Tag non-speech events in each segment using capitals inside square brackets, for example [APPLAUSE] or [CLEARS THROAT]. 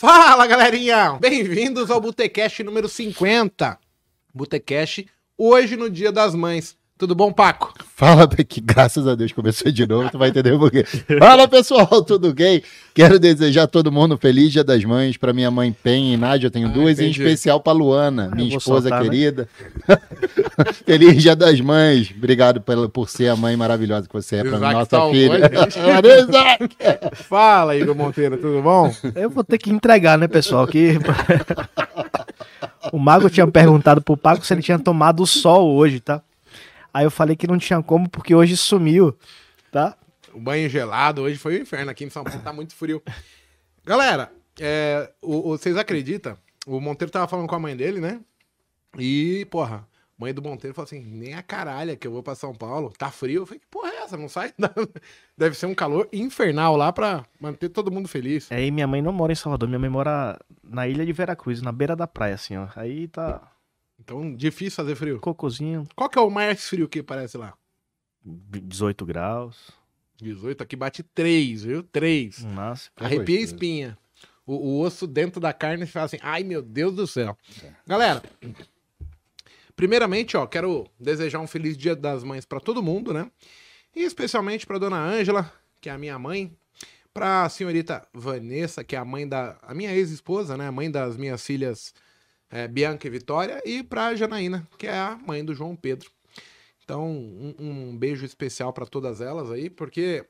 Fala, galerinha! Bem-vindos ao Botecast número 50. Botecast hoje no Dia das Mães. Tudo bom, Paco? Fala, que graças a Deus começou de novo, tu vai entender por quê. Fala, pessoal, tudo bem? Quero desejar a todo mundo feliz Dia das Mães, para minha mãe Pen e Nádia, eu tenho ah, duas, entendi. em especial para Luana, minha esposa soltar, né? querida. Né? [LAUGHS] feliz Dia das Mães, obrigado por, por ser a mãe maravilhosa que você é para nossa tá filha. [LAUGHS] Fala, Igor Monteiro, tudo bom? Eu vou ter que entregar, né, pessoal, que... [LAUGHS] o Mago tinha perguntado pro Paco se ele tinha tomado o sol hoje, tá? Aí eu falei que não tinha como porque hoje sumiu, tá? O banho gelado hoje foi o um inferno. Aqui em São Paulo tá muito frio. Galera, é, o, o, vocês acreditam? O Monteiro tava falando com a mãe dele, né? E, porra, mãe do Monteiro falou assim: nem a caralha que eu vou pra São Paulo. Tá frio. Eu falei: que porra é essa? Não sai? [LAUGHS] Deve ser um calor infernal lá pra manter todo mundo feliz. É, e minha mãe não mora em Salvador. Minha mãe mora na ilha de Veracruz, na beira da praia, assim, ó. Aí tá então, difícil fazer frio. Cocôzinho. Qual que é o mais frio que parece lá? 18 graus. 18, aqui bate 3, viu? 3. Nossa. Arrepia a espinha. O, o, osso dentro da carne fala assim, ai meu Deus do céu. É. Galera, primeiramente, ó, quero desejar um feliz dia das mães para todo mundo, né? E especialmente para dona Ângela, que é a minha mãe, para a senhorita Vanessa, que é a mãe da a minha ex-esposa, né, a mãe das minhas filhas é, Bianca e Vitória, e para Janaína, que é a mãe do João Pedro. Então, um, um beijo especial para todas elas aí, porque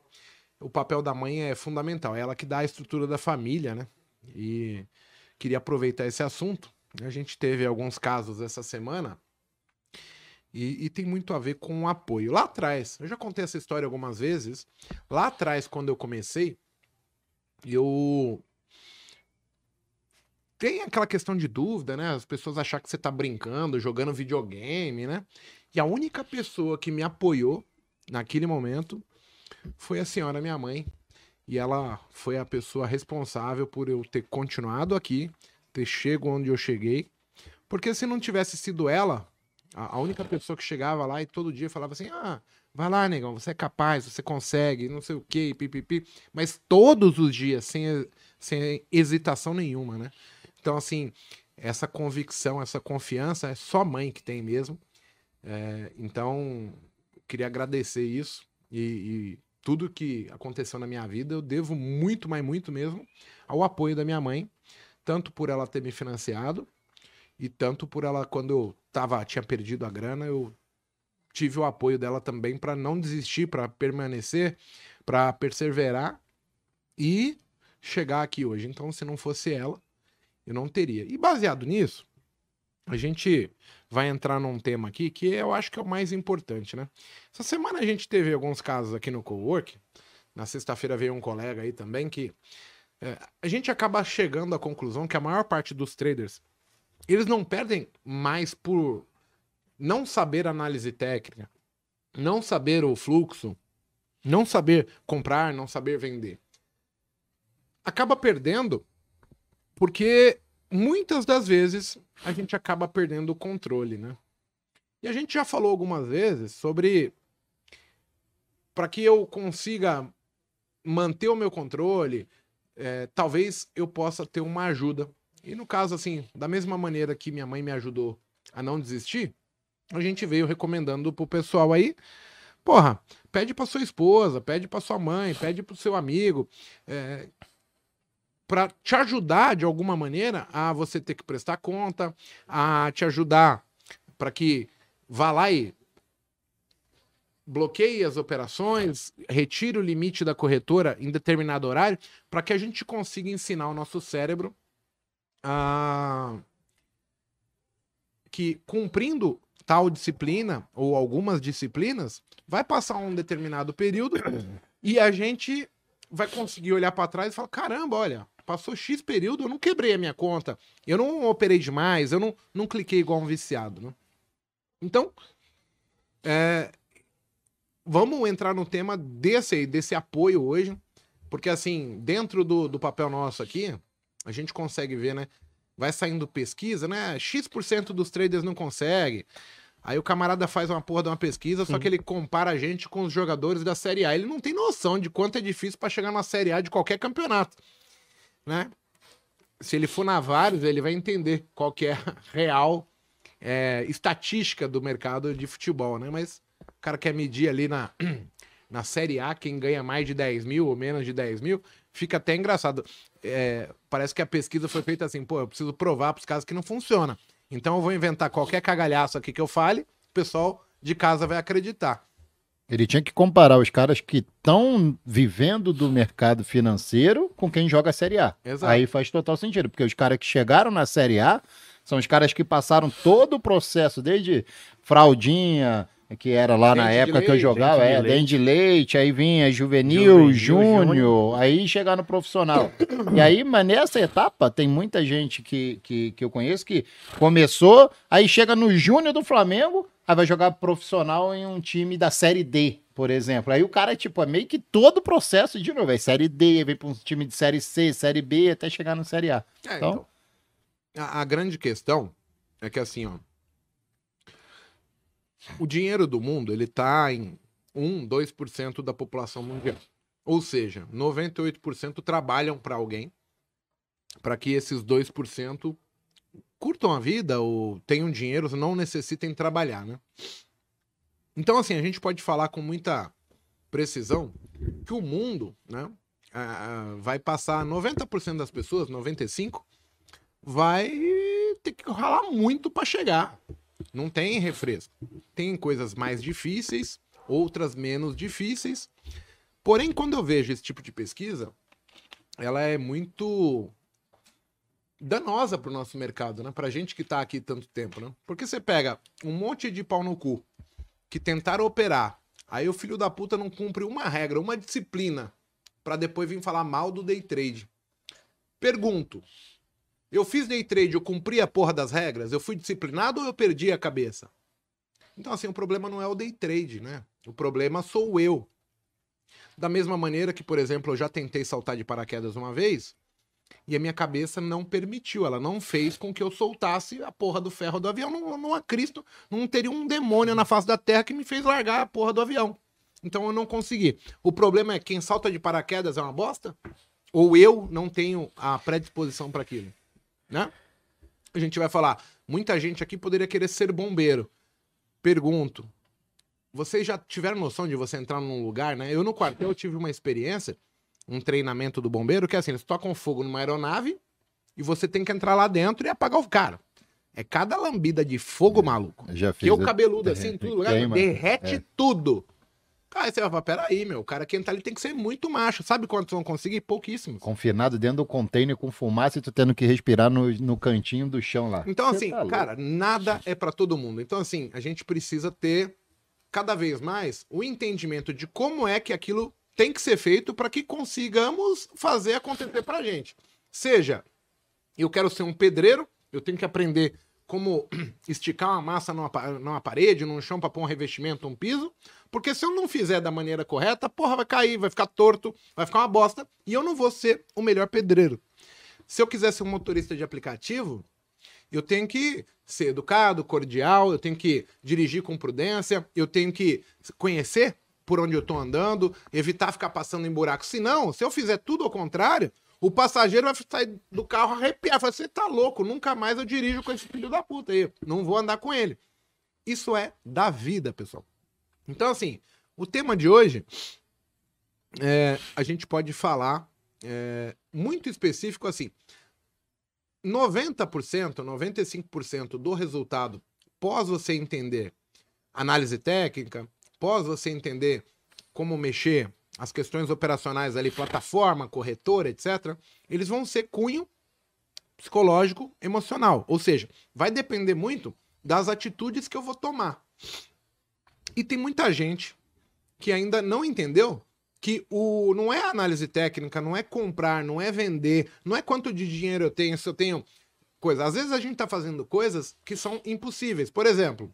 o papel da mãe é fundamental, é ela que dá a estrutura da família, né? E queria aproveitar esse assunto. A gente teve alguns casos essa semana e, e, tem muito a ver com o apoio. Lá atrás, eu já contei essa história algumas vezes. Lá atrás, quando eu comecei, eu tem aquela questão de dúvida, né? As pessoas achar que você tá brincando, jogando videogame, né? E a única pessoa que me apoiou naquele momento foi a senhora, minha mãe. E ela foi a pessoa responsável por eu ter continuado aqui, ter chego onde eu cheguei. Porque se não tivesse sido ela, a, única pessoa que chegava lá e todo dia falava assim: ah, vai lá, negão, você é capaz, você consegue, não sei o quê, pipipi. Mas todos os dias, sem, sem hesitação nenhuma, né? Então, assim, essa convicção, essa confiança é só mãe que tem mesmo. É, então, queria agradecer isso e, e, tudo que aconteceu na minha vida eu devo muito, mas muito mesmo ao apoio da minha mãe, tanto por ela ter me financiado e tanto por ela quando eu tava tinha perdido a grana, eu tive o apoio dela também para não desistir, para permanecer, para perseverar e chegar aqui hoje. Então, se não fosse ela, eu não teria. E baseado nisso, a gente vai entrar num tema aqui que eu acho que é o mais importante, né? Essa semana a gente teve alguns casos aqui no Cowork. Na sexta-feira veio um colega aí também que é, a gente acaba chegando à conclusão que a maior parte dos traders eles não perdem mais por não saber análise técnica, não saber o fluxo, não saber comprar, não saber vender. Acaba perdendo porque muitas das vezes a gente acaba perdendo o controle, né? E a gente já falou algumas vezes sobre para que eu consiga manter o meu controle, é, talvez eu possa ter uma ajuda. E no caso, assim, da mesma maneira que minha mãe me ajudou a não desistir, a gente veio recomendando pro pessoal aí, porra, pede pra sua esposa, pede pra sua mãe, pede pro seu amigo, é, para te ajudar de alguma maneira a você ter que prestar conta, a te ajudar para que vá lá e bloqueie as operações, retire o limite da corretora em determinado horário, para que a gente consiga ensinar o nosso cérebro a que cumprindo tal disciplina ou algumas disciplinas, vai passar um determinado período e a gente vai conseguir olhar para trás e falar: caramba, olha, Passou X período, eu não quebrei a minha conta. Eu não operei demais, eu não, não cliquei igual um viciado. Né? Então, é, vamos entrar no tema desse, desse apoio hoje. Porque, assim, dentro do, do papel nosso aqui, a gente consegue ver, né? Vai saindo pesquisa, né? X% dos traders não consegue. Aí o camarada faz uma porra de uma pesquisa, Sim. só que ele compara a gente com os jogadores da Série A. Ele não tem noção de quanto é difícil para chegar na Série A de qualquer campeonato né? se ele for na Vários, ele vai entender qual que é a real é, estatística do mercado de futebol, né? Mas o cara quer medir ali na, [CLEARS THROAT] na Série A quem ganha mais de 10 mil ou menos de 10 mil, fica até engraçado. É, parece que a pesquisa foi feita assim, pô, eu preciso provar para os casos que não funciona. Então eu vou inventar qualquer cagalhaço aqui que eu fale, o pessoal de casa vai acreditar. Ele tinha que comparar os caras que estão vivendo do mercado financeiro com quem joga a Série A. Exato. Aí faz total sentido, porque os caras que chegaram na Série A são os caras que passaram todo o processo, desde fraldinha, que era lá Dente na época leite, que eu jogava, Dente é, Dente de leite, aí vinha juvenil, júnior, aí chegar no profissional. e aí, mas nessa etapa, tem muita gente que, que, que eu conheço que começou, aí chega no júnior do Flamengo, aí vai jogar profissional em um time da Série D, por exemplo. Aí o cara, tipo, é meio que todo o processo de novo. É Série D, vem para um time de Série C, Série B, até chegar na Série A. É, então, então a, a, grande questão é que, assim, ó, o dinheiro do mundo, ele tá em 1, 2% da população mundial. Ou seja, 98% trabalham para alguém para que esses 2% curtam a vida ou tenham dinheiro, não necessitem trabalhar, né? Então, assim, a gente pode falar com muita precisão que o mundo, né, vai passar 90% das pessoas, 95, vai ter que ralar muito para chegar. Não tem refresco. Tem coisas mais difíceis, outras menos difíceis. Porém, quando eu vejo esse tipo de pesquisa, ela é muito danosa para o nosso mercado, né? Para gente que está aqui tanto tempo, né? Porque você pega um monte de pau no cu que tentaram operar, aí o filho da puta não cumpre uma regra, uma disciplina, para depois vir falar mal do day trade. Pergunto: eu fiz day trade, eu cumpri a porra das regras, eu fui disciplinado ou eu perdi a cabeça? Então, assim, o problema não é o day trade, né? O problema sou eu. Da mesma maneira que, por exemplo, eu já tentei saltar de paraquedas uma vez, e a minha cabeça não permitiu, ela não fez com que eu soltasse a porra do ferro do avião. Não, não há Cristo, não teria um demônio na face da terra que me fez largar a porra do avião. Então eu não consegui. O problema é quem salta de paraquedas é uma bosta? Ou eu não tenho a predisposição para aquilo? Né? A gente vai falar, muita gente aqui poderia querer ser bombeiro. Pergunto, vocês já tiveram noção de você entrar num lugar, né? Eu no quartel tive uma experiência um treinamento do bombeiro que é assim, eles tocam fogo numa aeronave e você tem que entrar lá dentro e apagar o cara. É cada lambida de fogo, maluco. Já fiz. Que o cabeludo assim, tudo lugar, derrete é. tudo. Aí você vai falar, peraí, meu, o cara que entra ali tem que ser muito macho. Sabe quantos vão conseguir? Pouquíssimos. Confinado dentro do container com fumaça e tu tendo que respirar no, no cantinho do chão lá. Então, assim, tá cara, nada é para todo mundo. Então, assim, a gente precisa ter cada vez mais o entendimento de como é que aquilo tem que ser feito para que consigamos fazer acontecer para a gente. Seja, eu quero ser um pedreiro, eu tenho que aprender como [CLEARS THROAT] esticar uma massa numa, numa parede, num chão para pôr um revestimento, um piso, porque se eu não fizer da maneira correta, porra, vai cair, vai ficar torto, vai ficar uma bosta, e eu não vou ser o melhor pedreiro. Se eu quiser ser um motorista de aplicativo, eu tenho que ser educado, cordial, eu tenho que dirigir com prudência, eu tenho que conhecer por onde eu tô andando, evitar ficar passando em buraco. Se não, se eu fizer tudo ao contrário, o passageiro vai sair do carro arrepiar. Você tá louco, nunca mais eu dirijo com esse filho da puta aí. Não vou andar com ele. Isso é da vida, pessoal. Então, assim, o tema de hoje, é, a gente pode falar é, muito específico assim. 90%, 95% do resultado pós você entender análise técnica, após você entender como mexer as questões operacionais ali, plataforma, corretora, etc., eles vão ser cunho psicológico, emocional. Ou seja, vai depender muito das atitudes que eu vou tomar. E tem muita gente que ainda não entendeu que o não é análise técnica, não é comprar, não é vender, não é quanto de dinheiro eu tenho, se eu tenho coisa. Às vezes a gente está fazendo coisas que são impossíveis. Por exemplo,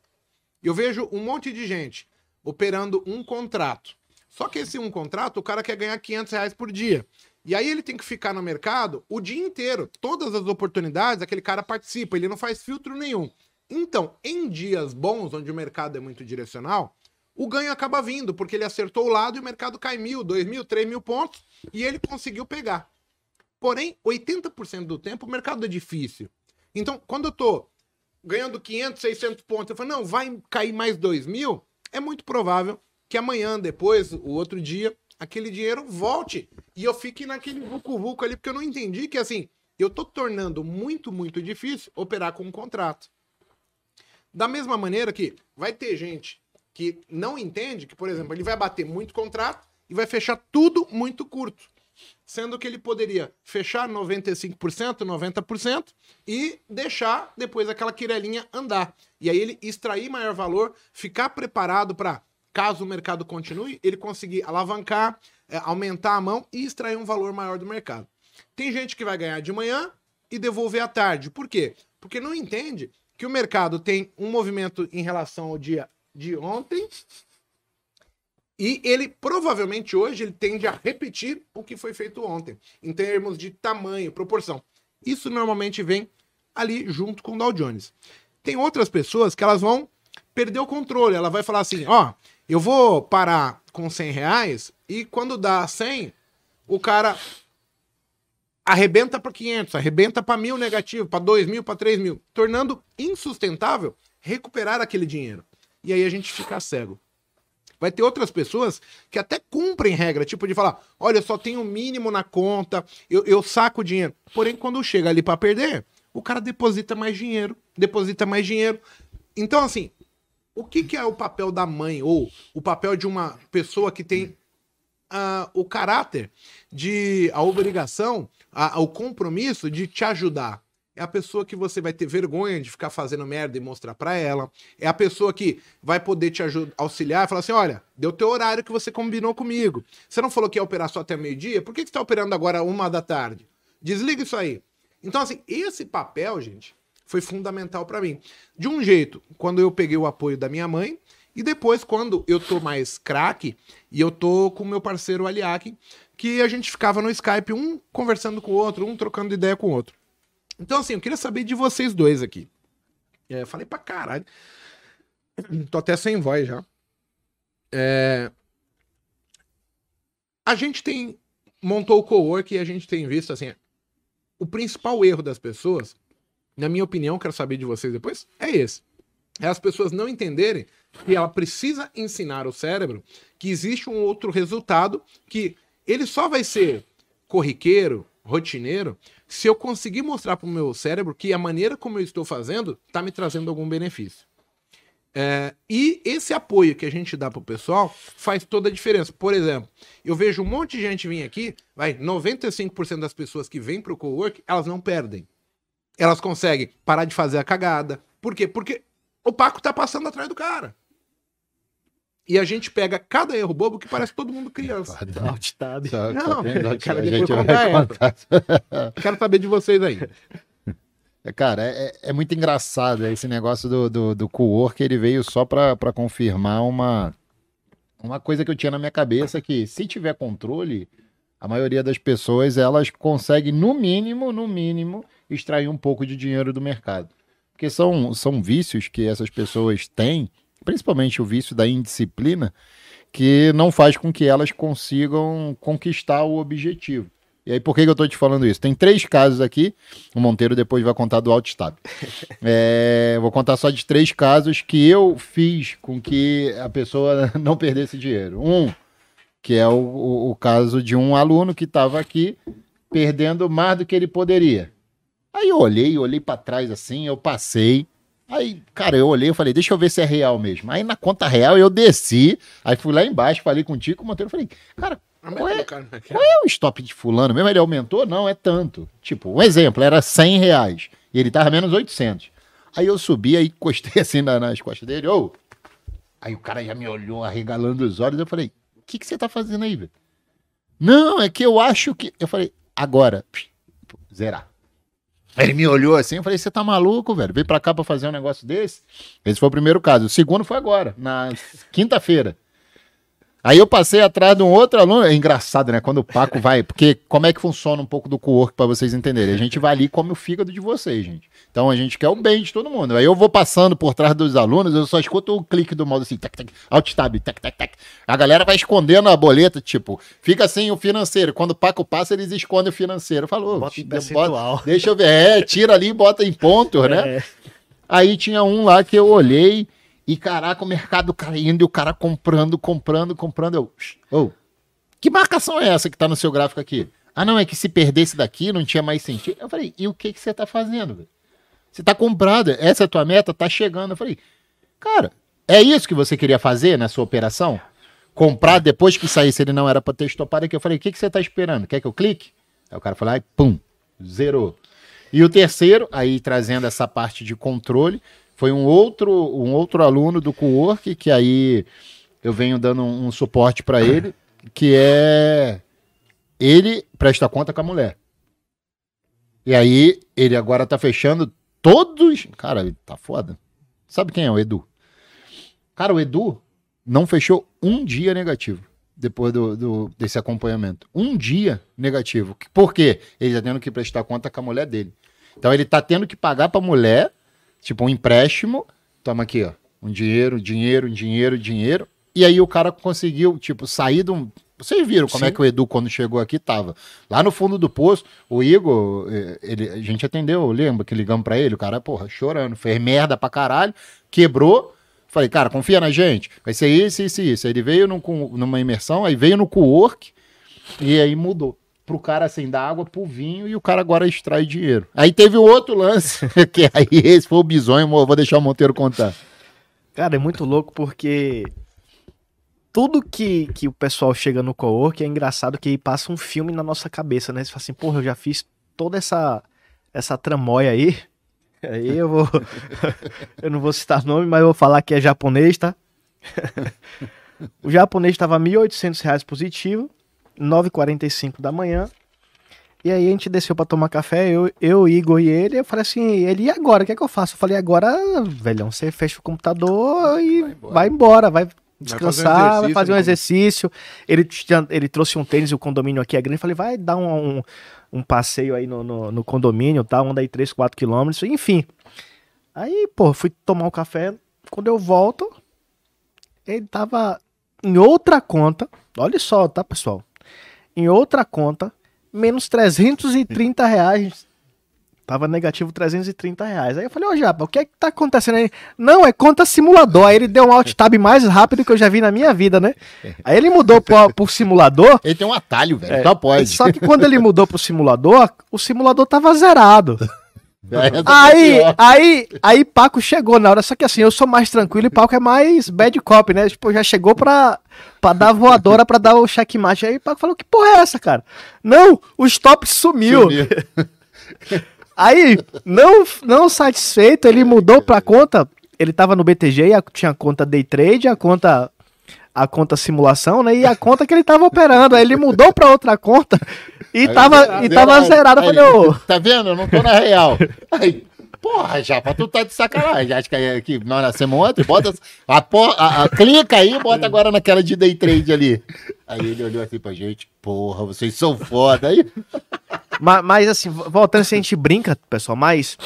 eu vejo um monte de gente operando um contrato. Só que esse um contrato, o cara quer ganhar 500 reais por dia. E aí ele tem que ficar no mercado o dia inteiro. Todas as oportunidades, aquele cara participa, ele não faz filtro nenhum. Então, em dias bons, onde o mercado é muito direcional, o ganho acaba vindo, porque ele acertou o lado e o mercado cai mil, dois mil, três mil pontos e ele conseguiu pegar. Porém, 80% do tempo o mercado é difícil. Então, quando eu tô ganhando 500, 600 pontos, eu falo, não, vai cair mais 2 mil, é muito provável que amanhã, depois, o outro dia, aquele dinheiro volte e eu fique naquele vucu-vucu ali, porque eu não entendi que, assim, eu tô tornando muito, muito difícil operar com um contrato. Da mesma maneira que vai ter gente que não entende que, por exemplo, ele vai bater muito contrato e vai fechar tudo muito curto. Sendo que ele poderia fechar 95%, 90% e deixar depois aquela quirelinha andar. E aí ele extrair maior valor, ficar preparado para, caso o mercado continue, ele conseguir alavancar, é, aumentar a mão e extrair um valor maior do mercado. Tem gente que vai ganhar de manhã e devolver à tarde. Por quê? Porque não entende que o mercado tem um movimento em relação ao dia de ontem e ele provavelmente hoje ele tende a repetir o que foi feito ontem, em termos de tamanho, proporção. Isso normalmente vem ali junto com o Dow Jones. Tem outras pessoas que elas vão perder o controle. Ela vai falar assim: ó, eu vou parar com 100 reais e quando dá 100, o cara arrebenta para 500, arrebenta para mil negativo, para 2 mil, para 3 mil, tornando insustentável recuperar aquele dinheiro. E aí a gente fica cego. Vai ter outras pessoas que até cumprem regra, tipo de falar: olha, eu só tenho o mínimo na conta, eu, eu saco dinheiro. Porém, quando chega ali para perder, o cara deposita mais dinheiro, deposita mais dinheiro. Então, assim, o que, que é o papel da mãe ou o papel de uma pessoa que tem uh, o caráter de a obrigação, a, o compromisso de te ajudar. É a pessoa que você vai ter vergonha de ficar fazendo merda e mostrar para ela. É a pessoa que vai poder te ajudar, auxiliar e falar assim: olha, deu teu horário que você combinou comigo. Você não falou que ia operar só até meio-dia? Por que, que você tá operando agora uma da tarde? Desliga isso aí. Então, assim, esse papel, gente, foi fundamental para mim. De um jeito, quando eu peguei o apoio da minha mãe, e depois, quando eu tô mais craque, e eu tô com meu parceiro Aliak, que a gente ficava no Skype, um conversando com o outro, um trocando ideia com o outro. Então, assim, eu queria saber de vocês dois aqui. É, falei pra caralho. Tô até sem voz já. É... A gente tem. Montou o co-work e a gente tem visto, assim. O principal erro das pessoas, na minha opinião, quero saber de vocês depois, é esse. É as pessoas não entenderem que ela precisa ensinar o cérebro que existe um outro resultado que ele só vai ser corriqueiro, rotineiro, se eu conseguir mostrar para o meu cérebro que a maneira como eu estou fazendo está me trazendo algum benefício. É, e esse apoio que a gente dá para o pessoal faz toda a diferença. Por exemplo, eu vejo um monte de gente vir aqui, vai, 95% das pessoas que vêm para o cowork, elas não perdem. Elas conseguem parar de fazer a cagada. Por quê? Porque o Paco tá passando atrás do cara. E a gente pega cada erro bobo que parece todo mundo criança. Alt-tab. Não, [LAUGHS] cara, depois contar Quero saber de vocês aí. É, cara, é, é muito engraçado esse negócio do, do, do co-work, ele veio só para confirmar uma, uma coisa que eu tinha na minha cabeça, que se tiver controle, a maioria das pessoas, elas conseguem, no mínimo, no mínimo, extrair um pouco de dinheiro do mercado. Porque são, são vícios que essas pessoas têm, principalmente o vício da indisciplina, que não faz com que elas consigam conquistar o objetivo. E aí, por que, que eu estou te falando isso? Tem três casos aqui. O Monteiro depois vai contar do Altstab. [LAUGHS] É, vou contar só de três casos que eu fiz com que a pessoa [LAUGHS] não perdesse dinheiro. Um, que é o, o, o caso de um aluno que estava aqui perdendo mais do que ele poderia. Aí eu olhei, olhei para trás assim, eu passei. Aí, cara, eu olhei, eu falei, deixa eu ver se é real mesmo. Aí na conta real eu desci, aí fui lá embaixo, falei com o Tico, o Monteiro, falei, cara, qual é, qual é o stop de fulano mesmo? Ele aumentou? Não, é tanto. Tipo, um exemplo, era 100 reais e ele tava menos 800. Aí eu subi, aí encostei [LAUGHS] assim na, nas costas dele, ô. Aí o cara já me olhou arregalando os olhos, eu falei, o que, que você tá fazendo aí, velho? Não, é que eu acho que... Eu falei, agora, zerar. Ele me olhou assim, eu falei, você tá maluco, velho? Veio pra cá pra fazer um negócio desse? Esse foi o primeiro caso. O segundo foi agora, na quinta-feira. Aí eu passei atrás de um outro aluno. É engraçado, né? Quando o Paco vai. Porque como é que funciona um pouco do co-work para vocês entenderem? A gente vai ali e come o fígado de vocês, gente. Então a gente quer o bem de todo mundo. Aí eu vou passando por trás dos alunos, eu só escuto o clique do modo assim, tac, tac, alt tab, tac, tac, tac. A galera vai escondendo a boleta, tipo, fica sem o financeiro. Quando o Paco passa, eles escondem o financeiro. Falou, bota, bota deixa eu ver. É, tira ali e bota em ponto, né? [LAUGHS] É. Aí tinha um lá que eu olhei. E caraca, o mercado caindo e o cara comprando, comprando, comprando. Eu, oh, que marcação é essa que tá no seu gráfico aqui? Ah, não, é que se perdesse daqui não tinha mais sentido. Eu falei, e o que, que você tá fazendo? Você tá comprado, essa é a tua meta, tá chegando. Eu falei, cara, é isso que você queria fazer na sua operação? Comprar depois que saísse, ele não era para ter estopado aqui. Eu falei, o que, que você tá esperando? Quer que eu clique? Aí o cara falou, ai, pum, zerou. E o terceiro, aí trazendo essa parte de controle, foi um outro, um outro aluno do co-work, que aí eu venho dando um, um suporte para ele, que é ele presta conta com a mulher. E aí ele agora tá fechando todos. Cara, tá foda. Sabe quem é o Edu? Cara, o Edu não fechou um dia negativo depois do, do, desse acompanhamento. Um dia negativo. Por quê? Ele tá tendo que prestar conta com a mulher dele. Então ele tá tendo que pagar pra mulher Tipo, um empréstimo, toma aqui, ó. Um dinheiro, dinheiro, dinheiro, dinheiro. E aí o cara conseguiu, tipo, sair de um. Vocês viram como é Sim. é que o Edu, quando chegou aqui, tava? Lá no fundo do poço, o Igor, eh, ele, a gente atendeu, lembra que ligamos para ele, o cara, porra, chorando, fez merda pra caralho, quebrou. Falei, cara, confia na gente, vai ser isso, isso e isso. Aí ele veio num, numa imersão, aí veio no co-work, e aí mudou pro cara assim, dar água pro vinho e o cara agora extrai dinheiro. Aí teve o outro lance, [LAUGHS] que aí esse foi o bisonho, vou deixar o Monteiro contar. Cara, é muito louco porque tudo que, que o pessoal chega no co-work é engraçado que passa um filme na nossa cabeça, né? Você fala assim, porra, eu já fiz toda essa, essa tramóia aí. [LAUGHS] Aí eu vou. [LAUGHS] eu não vou citar nome, mas eu vou falar que é japonês, tá? o japonês estava R$ 1.800 positivo. 9h45 da manhã. E aí a gente desceu para tomar café, eu, eu, Igor e ele. Eu falei assim, ele, e agora? O que é que eu faço? Eu falei, agora, velhão, você fecha o computador e vai embora, vai, embora, vai descansar, vai fazer um exercício. Vai fazer um exercício. Ele, ele trouxe um tênis, o condomínio aqui é grande. Eu falei, vai dar um, um, um passeio aí no, no, no, condomínio, tá? Anda aí 3, 4 quilômetros, enfim. Aí, pô, fui tomar um café. Quando eu volto, ele tava em outra conta. Olha só, tá, pessoal? Em outra conta, menos 330 reais. Tava negativo 330 reais. Aí eu falei, ô Japa, o que é que tá acontecendo aí? Não, é conta simulador. Aí ele deu um alt tab mais rápido que eu já vi na minha vida, né? Aí ele mudou pro, pro simulador. Ele tem um atalho, velho. É, só pode. Só que quando ele mudou pro simulador, o simulador tava zerado. [LAUGHS] É, [LAUGHS] aí, aí, aí Paco chegou na hora, só que assim, eu sou mais tranquilo e Paco é mais bad cop, né? Tipo, já chegou pra, pra dar voadora, pra dar o checkmate. Aí Paco falou, que porra é essa, cara? Não, o stop sumiu. sumiu. [LAUGHS] aí, não, não satisfeito, ele mudou pra conta, ele tava no BTG, tinha a conta day trade, a conta a conta simulação, né? E a conta que ele tava operando. Aí ele mudou pra outra conta e aí, tava, e tava zerado. Eu falei, ô. Tá vendo? Eu não tô na real. Aí, porra, já, pra tu tá de sacanagem. Acho que, aqui nós nascemos ontem, bota. A, a, a, clica aí bota agora naquela de day trade ali. Aí ele olhou assim pra gente, porra, vocês são foda aí. Mas, mas assim, voltando, se a gente brinca, pessoal, mas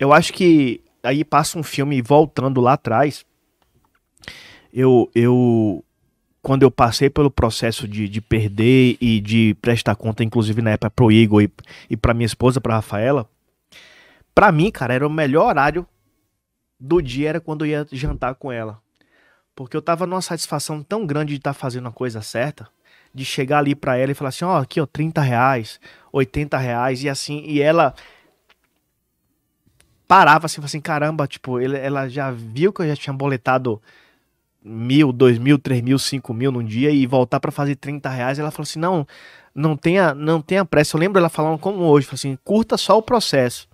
eu acho que aí passa um filme voltando lá atrás. Eu, eu quando eu passei pelo processo de, de perder e de prestar conta, inclusive na época pro Igor e, e pra minha esposa, pra Rafaela, pra mim, cara, era o melhor horário do dia era quando eu ia jantar com ela. Porque eu tava numa satisfação tão grande de estar tá fazendo a coisa certa, de chegar ali pra ela e falar assim, ó, oh, aqui ó, 30 reais, 80 reais, e assim, e ela parava assim, assim, caramba, tipo, ela já viu que eu já tinha boletado mil, dois mil, três mil, cinco mil num dia e voltar para fazer 30 reais, ela falou assim: não, não tenha, não tenha pressa. Eu lembro ela falando como hoje, assim, curta só o processo.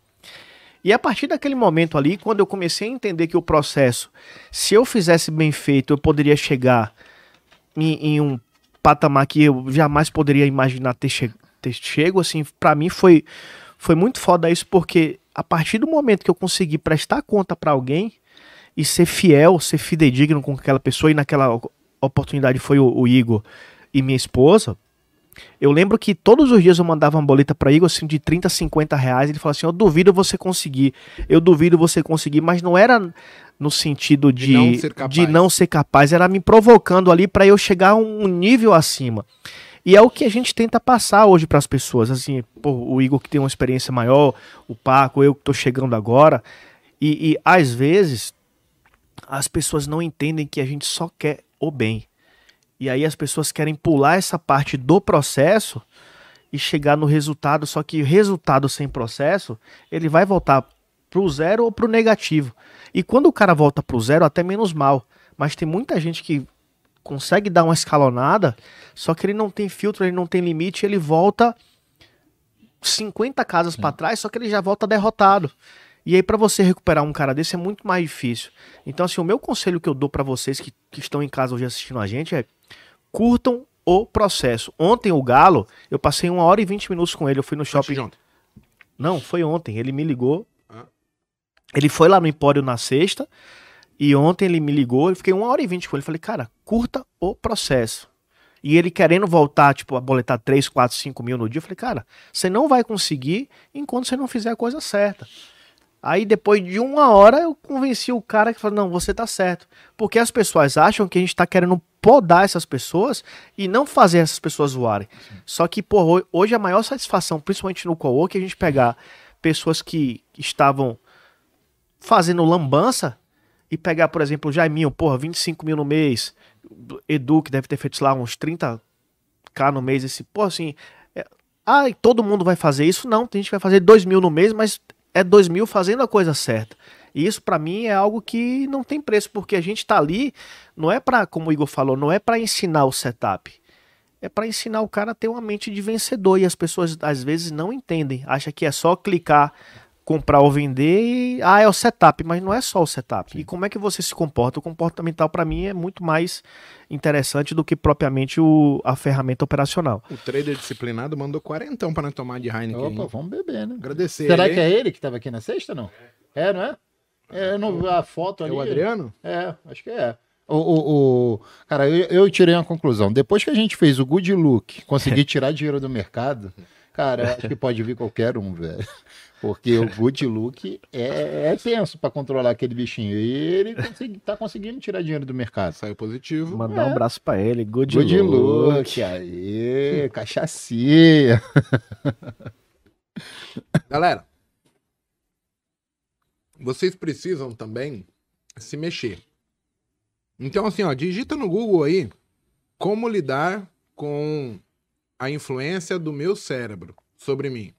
E a partir daquele momento ali, quando eu comecei a entender que o processo, se eu fizesse bem feito, eu poderia chegar em, em um patamar que eu jamais poderia imaginar ter, che ter chego, assim, para mim foi, foi muito foda isso, porque a partir do momento que eu consegui prestar conta para alguém, e ser fiel, ser fidedigno com aquela pessoa e naquela oportunidade foi o, o Igor e minha esposa, eu lembro que todos os dias eu mandava uma boleta para Igor assim, de 30, 50 reais. Ele falou assim: Eu duvido você conseguir, eu duvido você conseguir, mas não era no sentido de, de, não, ser de não ser capaz, era me provocando ali para eu chegar a um nível acima. E é o que a gente tenta passar hoje para as pessoas. Assim, pô, o Igor que tem uma experiência maior, o Paco, eu que estou chegando agora. E, e às vezes as pessoas não entendem que a gente só quer o bem. E aí as pessoas querem pular essa parte do processo e chegar no resultado, só que resultado sem processo, ele vai voltar pro zero ou pro negativo. E quando o cara volta pro zero, até menos mal. Mas tem muita gente que consegue dar uma escalonada, só que ele não tem filtro, ele não tem limite, ele volta 50 casas para trás, só que ele já volta derrotado. E aí, para você recuperar um cara desse é muito mais difícil. Então, assim, o meu conselho que eu dou para vocês que, que estão em casa hoje assistindo a gente é curtam o processo. Ontem, o Galo, eu passei uma hora e vinte minutos com ele. Eu fui no shopping. Não, foi ontem. Ele me ligou. Ah. Ele foi lá no Empório na sexta. E ontem ele me ligou. Eu fiquei uma hora e vinte com ele. Falei, cara, curta o processo. E ele querendo voltar, tipo, a boletar 3, 4, 5 mil no dia. Eu falei, cara, você não vai conseguir enquanto você não fizer a coisa certa. Aí depois de uma hora eu convenci o cara que falou: não, você tá certo. Porque as pessoas acham que a gente tá querendo podar essas pessoas e não fazer essas pessoas voarem. Sim. Só que, pô, hoje a maior satisfação, principalmente no co é a gente pegar pessoas que estavam fazendo lambança e pegar, por exemplo, o Jaiminho, porra, 25 mil no mês, Edu, que deve ter feito lá uns 30k no mês, esse, pô, assim. É, ah, todo mundo vai fazer isso? Não, tem gente que vai fazer 2 mil no mês, mas é 2 mil fazendo a coisa certa. E isso para mim é algo que não tem preço, porque a gente tá ali, não é para, como o Igor falou, não é para ensinar o setup. É para ensinar o cara a ter uma mente de vencedor e as pessoas às vezes não entendem. Acha que é só clicar, comprar ou vender e ah, é o setup, mas não é só o setup. Sim. E como é que você se comporta? O comportamental para mim é muito mais interessante do que propriamente o, a ferramenta operacional. O trader disciplinado mandou quarentão para não tomar de Heineken. Opa, vamos beber, né? Agradecer. Será ele. que é ele que estava aqui na sexta, não? É, não é? É, eu não vi a foto ali. É o Adriano? É, acho que é. O, o, o, cara, eu, eu tirei uma conclusão. Depois que a gente fez o good look, conseguir [LAUGHS] tirar dinheiro do mercado, cara, acho que pode vir qualquer um, velho. Porque o good look é, é tenso para controlar aquele bichinho. E ele consegui, tá conseguindo tirar dinheiro do mercado. Saiu positivo. Mandar é. um abraço para ele. Good, good look. look. Aí, cachacia. [LAUGHS] Galera, vocês precisam também se mexer. Então, assim, ó, digita no Google aí como lidar com a influência do meu cérebro sobre mim.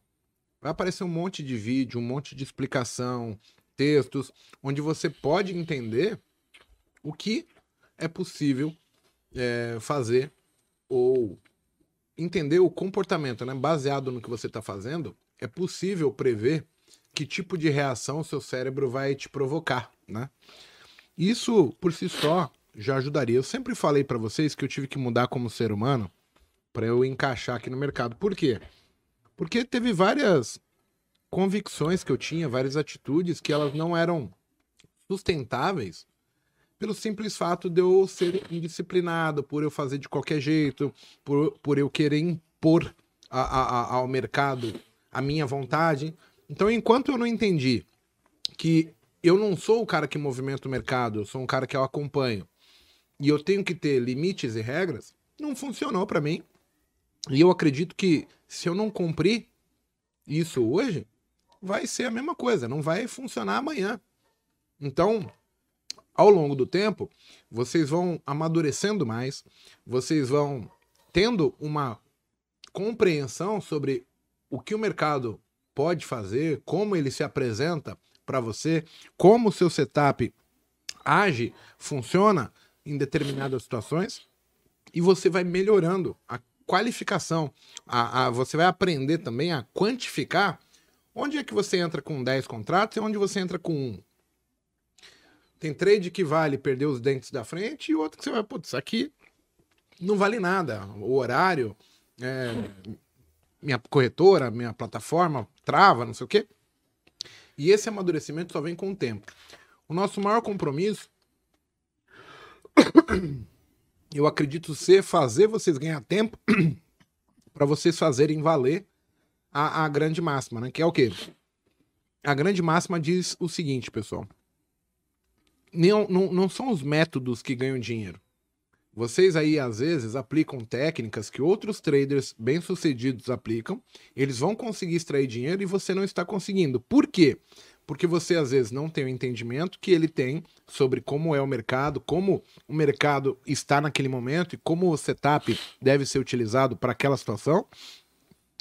Vai aparecer um monte de vídeo, um monte de explicação, textos, onde você pode entender o que é possível é, fazer ou entender o comportamento, né? Baseado no que você está fazendo, é possível prever que tipo de reação o seu cérebro vai te provocar, né? Isso por si só já ajudaria. Eu sempre falei para vocês que eu tive que mudar como ser humano para eu encaixar aqui no mercado. Por quê? Porque teve várias convicções que eu tinha, várias atitudes que elas não eram sustentáveis pelo simples fato de eu ser indisciplinado, por eu fazer de qualquer jeito, por, por eu querer impor a, a, ao mercado a minha vontade. Então, enquanto eu não entendi que eu não sou o cara que movimenta o mercado, eu sou um cara que eu acompanho, e eu tenho que ter limites e regras, não funcionou para mim. E eu acredito que se eu não cumprir isso hoje, vai ser a mesma coisa, não vai funcionar amanhã. Então, ao longo do tempo, vocês vão amadurecendo mais, vocês vão tendo uma compreensão sobre o que o mercado pode fazer, como ele se apresenta para você, como o seu setup age, funciona em determinadas situações, e você vai melhorando a qualificação, a, a, você vai aprender também a quantificar onde é que você entra com 10 contratos e onde você entra com um. Tem trade que vale perder os dentes da frente e outro que você vai, putz, aqui não vale nada. O horário, é, minha corretora, minha plataforma trava, não sei o quê. E esse amadurecimento só vem com o tempo. O nosso maior compromisso eu acredito ser fazer vocês ganhar tempo [CLEARS THROAT] para vocês fazerem valer a, a grande máxima, né? Que é o quê? A grande máxima diz o seguinte, pessoal. Não, não, não são os métodos que ganham dinheiro. Vocês aí, às vezes, aplicam técnicas que outros traders bem-sucedidos aplicam, eles vão conseguir extrair dinheiro e você não está conseguindo. Por quê? Porque você, às vezes, não tem o entendimento que ele tem sobre como é o mercado, como o mercado está naquele momento e como o setup deve ser utilizado para aquela situação,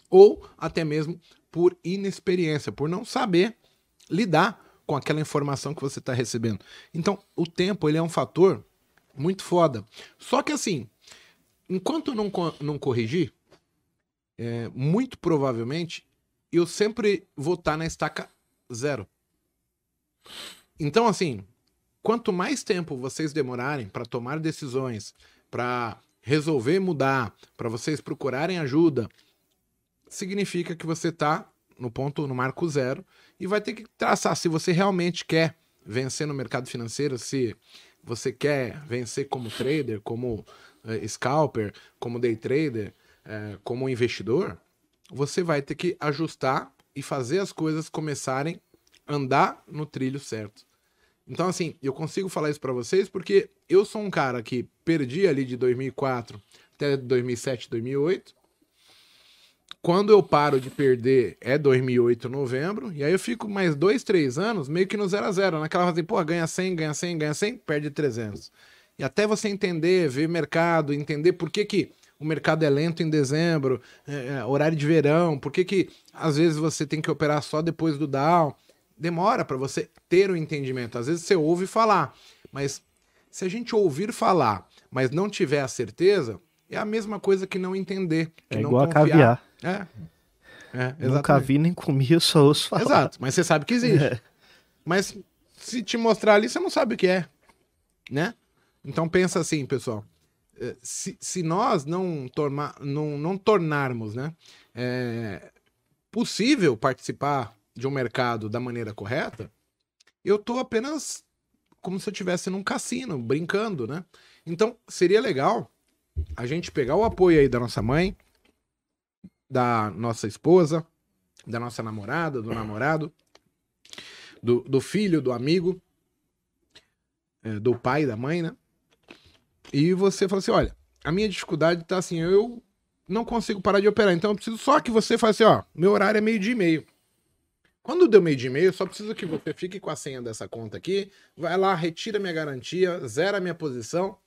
ou até mesmo por inexperiência, por não saber lidar com aquela informação que você está recebendo. Então, o tempo ele é um fator muito foda. Só que assim, enquanto não, não corrigir, é, muito provavelmente eu sempre vou estar tá na estaca zero. Então, assim, quanto mais tempo vocês demorarem para tomar decisões, para resolver mudar, para vocês procurarem ajuda, significa que você está no ponto, no marco zero, e vai ter que traçar se você realmente quer vencer no mercado financeiro, se você quer vencer como trader, como uh, scalper, como day trader, uh, como investidor, você vai ter que ajustar e fazer as coisas começarem andar no trilho certo. Então, assim, eu consigo falar isso para vocês porque eu sou um cara que perdi ali de 2004 até 2007, 2008 quando eu paro de perder é 2008, novembro, e aí eu fico mais dois, três anos meio que no 0 a 0 naquela fase, pô, ganha 100, ganha 100, ganha 100, perde 300. E até você entender, ver mercado, entender por que que o mercado é lento em dezembro, é, é, horário de verão, por que que às vezes você tem que operar só depois do down, demora para você ter o um entendimento. Às vezes você ouve falar, mas se a gente ouvir falar, mas não tiver a certeza, é a mesma coisa que não entender. Que é igual confiar. a caviar. É. é Nunca vi nem comi, eu só ouço falar. Exato, mas você sabe que existe. É. Mas se te mostrar ali, você não sabe o que é. Né? Então pensa assim, pessoal. É, se, se nós não, torma, não, não tornarmos né, é, possível participar de um mercado da maneira correta, eu estou apenas como se eu estivesse num cassino, brincando, né? Então, seria legal a gente pegar o apoio aí da nossa mãe, da nossa esposa, da nossa namorada, do namorado, do, do filho, do amigo, é, do pai, da mãe, né? E você fala assim: olha, a minha dificuldade tá assim, eu não consigo parar de operar, então eu preciso só que você faça assim: ó, meu horário é meio dia e meio. Quando deu meio e meio, eu só preciso que você fique com a senha dessa conta aqui, vai lá, retira minha garantia, zera minha posição,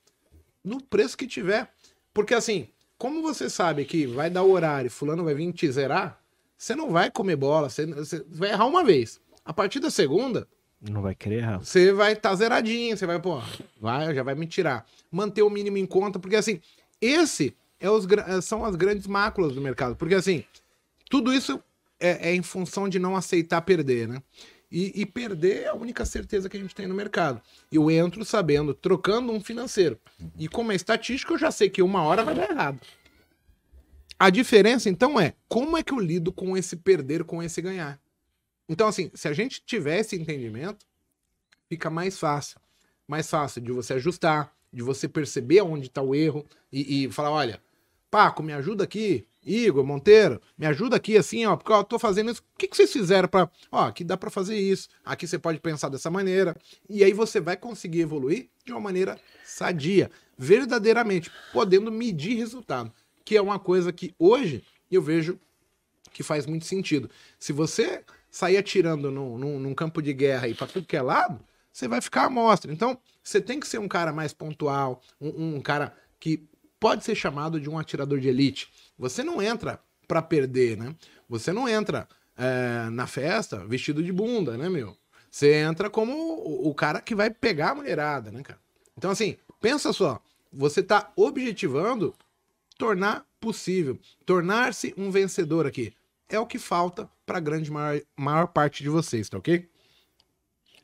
no preço que tiver. Porque assim, como você sabe que vai dar o horário, fulano vai vir te zerar, você não vai comer bola, você, você vai errar uma vez. A partir da segunda, não vai querer errar. Você vai estar tá zeradinho, você vai, pô, vai, já vai me tirar. Manter o mínimo em conta, porque assim, esse é os, são as grandes máculas do mercado. Porque assim, tudo isso é, é em função de não aceitar perder, né? E, e, perder é a única certeza que a gente tem no mercado. Eu entro sabendo, trocando um financeiro. E como é estatístico, eu já sei que uma hora vai dar errado. A diferença, então, é como é que eu lido com esse perder, com esse ganhar. Então, assim, se a gente tiver esse entendimento, fica mais fácil. Mais fácil de você ajustar, de você perceber onde está o erro e, e falar: olha, Paco, me ajuda aqui, Igor Monteiro, me ajuda aqui assim, ó, porque eu tô fazendo isso. O que, que vocês fizeram para, ó, aqui dá para fazer isso, aqui você pode pensar dessa maneira, e aí você vai conseguir evoluir de uma maneira sadia, verdadeiramente, podendo medir resultado, que é uma coisa que hoje eu vejo que faz muito sentido. Se você sair atirando num, num campo de guerra aí para tudo que é lado, você vai ficar à mostra. Então, você tem que ser um cara mais pontual, um, um cara que pode ser chamado de um atirador de elite. Você não entra para perder, né? Você não entra é, na festa vestido de bunda, né, meu? Você entra como o, o, cara que vai pegar a mulherada, né, cara? Então, assim, pensa só. Você tá objetivando tornar possível, tornar-se um vencedor aqui. É o que falta para a grande maior, maior parte de vocês, tá ok?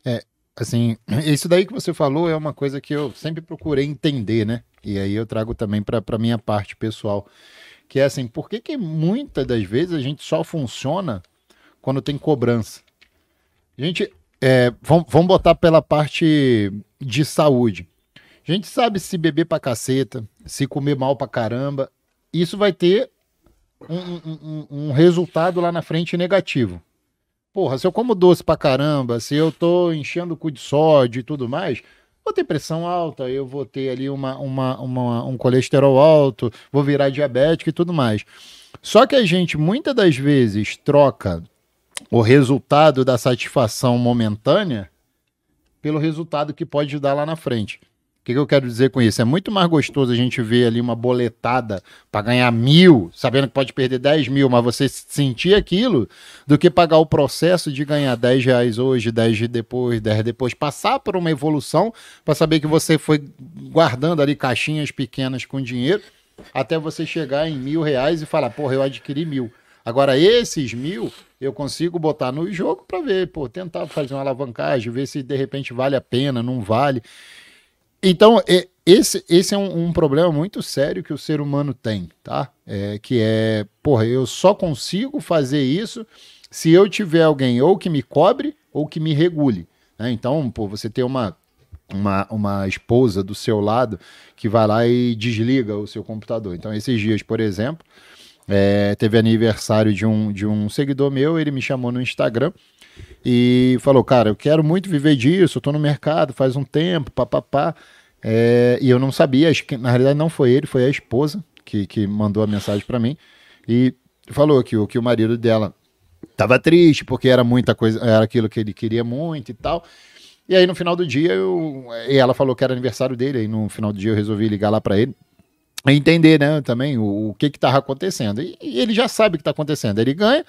É, assim, [CLEARS THROAT] isso daí que você falou é uma coisa que eu sempre procurei entender, né? E aí eu trago também para minha parte pessoal que é assim, por que, que muitas das vezes a gente só funciona quando tem cobrança? A gente, é, vamos, vamos botar pela parte de saúde. A gente sabe se beber pra caceta, se comer mal pra caramba, isso vai ter um, um, um resultado lá na frente negativo. Porra, se eu como doce pra caramba, se eu tô enchendo o cu de sódio e tudo mais, vou ter pressão alta, eu vou ter ali uma, uma, uma, um colesterol alto, vou virar diabético e tudo mais. Só que a gente muitas das vezes troca o resultado da satisfação momentânea pelo resultado que pode dar lá na frente. Que, que, eu quero dizer com isso? É muito mais gostoso a gente ver ali uma boletada para ganhar mil, sabendo que pode perder 10 mil, mas você sentir aquilo, do que pagar o processo de ganhar 10 reais hoje, 10 depois, 10 depois, passar por uma evolução para saber que você foi guardando ali caixinhas pequenas com dinheiro até você chegar em mil reais e falar, porra, eu adquiri mil. Agora, esses mil eu consigo botar no jogo para ver, pô, tentar fazer uma alavancagem, ver se de repente vale a pena, não vale. Então, esse, esse é um, um problema muito sério que o ser humano tem, tá? É, que é, porra, eu só consigo fazer isso se eu tiver alguém ou que me cobre ou que me regule. Né? Então, pô, você ter uma uma, uma esposa do seu lado que vai lá e desliga o seu computador. Então, esses dias, por exemplo, é, teve aniversário de um, de um seguidor meu, ele me chamou no Instagram e falou: Cara, eu quero muito viver disso, eu tô no mercado faz um tempo, papapá. É, e eu não sabia, na realidade não foi ele, foi a esposa que, que mandou a mensagem para mim e falou que, que o marido dela tava triste porque era muita coisa, era aquilo que ele queria muito e tal. E aí no final do dia, eu, e ela falou que era aniversário dele, aí no final do dia eu resolvi ligar lá para ele entender, né, também o, o que que tava acontecendo. E, e ele já sabe o que tá acontecendo. Ele ganha,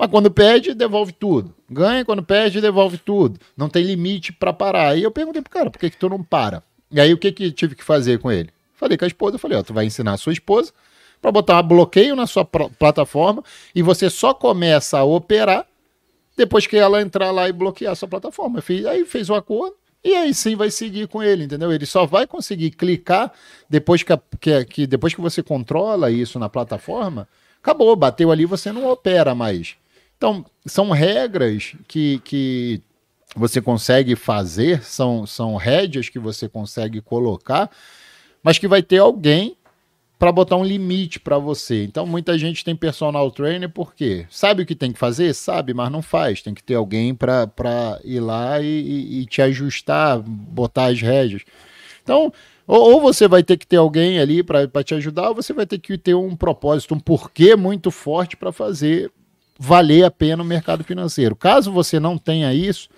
mas quando perde, devolve tudo. Ganha, quando perde, devolve tudo. Não tem limite para parar. Aí eu perguntei pro cara, por que que tu não para? E aí o que que tive que fazer com ele? Falei com a esposa, falei, ó, tu vai ensinar a sua esposa para botar um bloqueio na sua plataforma e você só começa a operar depois que ela entrar lá e bloquear a sua plataforma. Aí fez o acordo e aí sim vai seguir com ele, entendeu? Ele só vai conseguir clicar depois que, a, que, que, depois que você controla isso na plataforma, acabou, bateu ali, você não opera mais. Então, são regras que, que você consegue fazer, são, são rédeas que você consegue colocar, mas que vai ter alguém para botar um limite para você. Então, muita gente tem personal trainer porque sabe o que tem que fazer? Sabe, mas não faz. Tem que ter alguém para ir lá e, e, te ajustar, botar as rédeas. Então, ou, ou, você vai ter que ter alguém ali para te ajudar, ou você vai ter que ter um propósito, um porquê muito forte para fazer valer a pena o mercado financeiro. Caso você não tenha isso,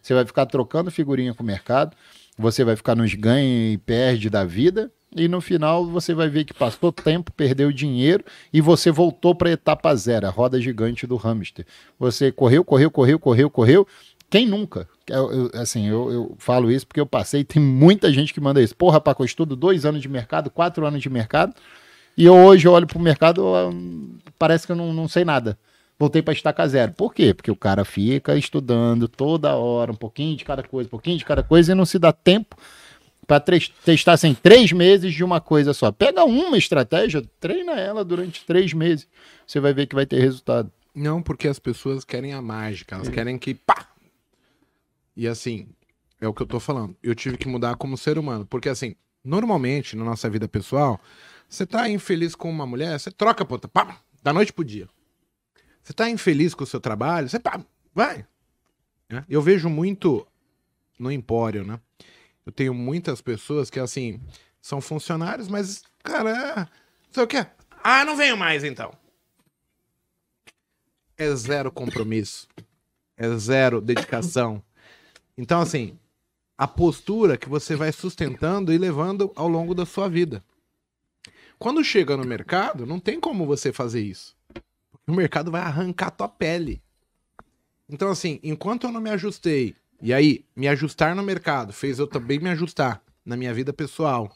você vai ficar trocando figurinha com o mercado, você vai ficar nos ganha e perde da vida e no final você vai ver que passou tempo, perdeu dinheiro e você voltou para a etapa zero, a roda gigante do hamster. Você correu, correu, correu, correu, correu. Quem nunca? Eu, eu, assim, eu, eu, falo isso porque eu passei, tem muita gente que manda isso. Porra, Paco, eu estudo dois anos de mercado, quatro anos de mercado, e eu hoje olho para o mercado, parece que eu não, não sei nada. Voltei para estaca zero. Por quê? Porque o cara fica estudando toda hora, um pouquinho de cada coisa, um pouquinho de cada coisa, e não se dá tempo para testar assim, três meses de uma coisa só. Pega uma estratégia, treina ela durante três meses. Você vai ver que vai ter resultado. Não, porque as pessoas querem a mágica, elas é. querem que pá! E assim, é o que eu tô falando. Eu tive que mudar como ser humano. Porque assim, normalmente, na nossa vida pessoal, você tá infeliz com uma mulher, você troca puta, pá, da noite pro dia. Você tá infeliz com o seu trabalho, você pá, vai. É. Eu vejo muito no empório, né? Eu tenho muitas pessoas que, assim, são funcionários, mas, cara, não sei o quê. Ah, não venho mais então. É zero compromisso. É zero dedicação. Então, assim, a postura que você vai sustentando e levando ao longo da sua vida. Quando chega no mercado, não tem como você fazer isso. O mercado vai arrancar tua pele. Então, assim, enquanto eu não me ajustei e aí, me ajustar no mercado fez eu também me ajustar na minha vida pessoal,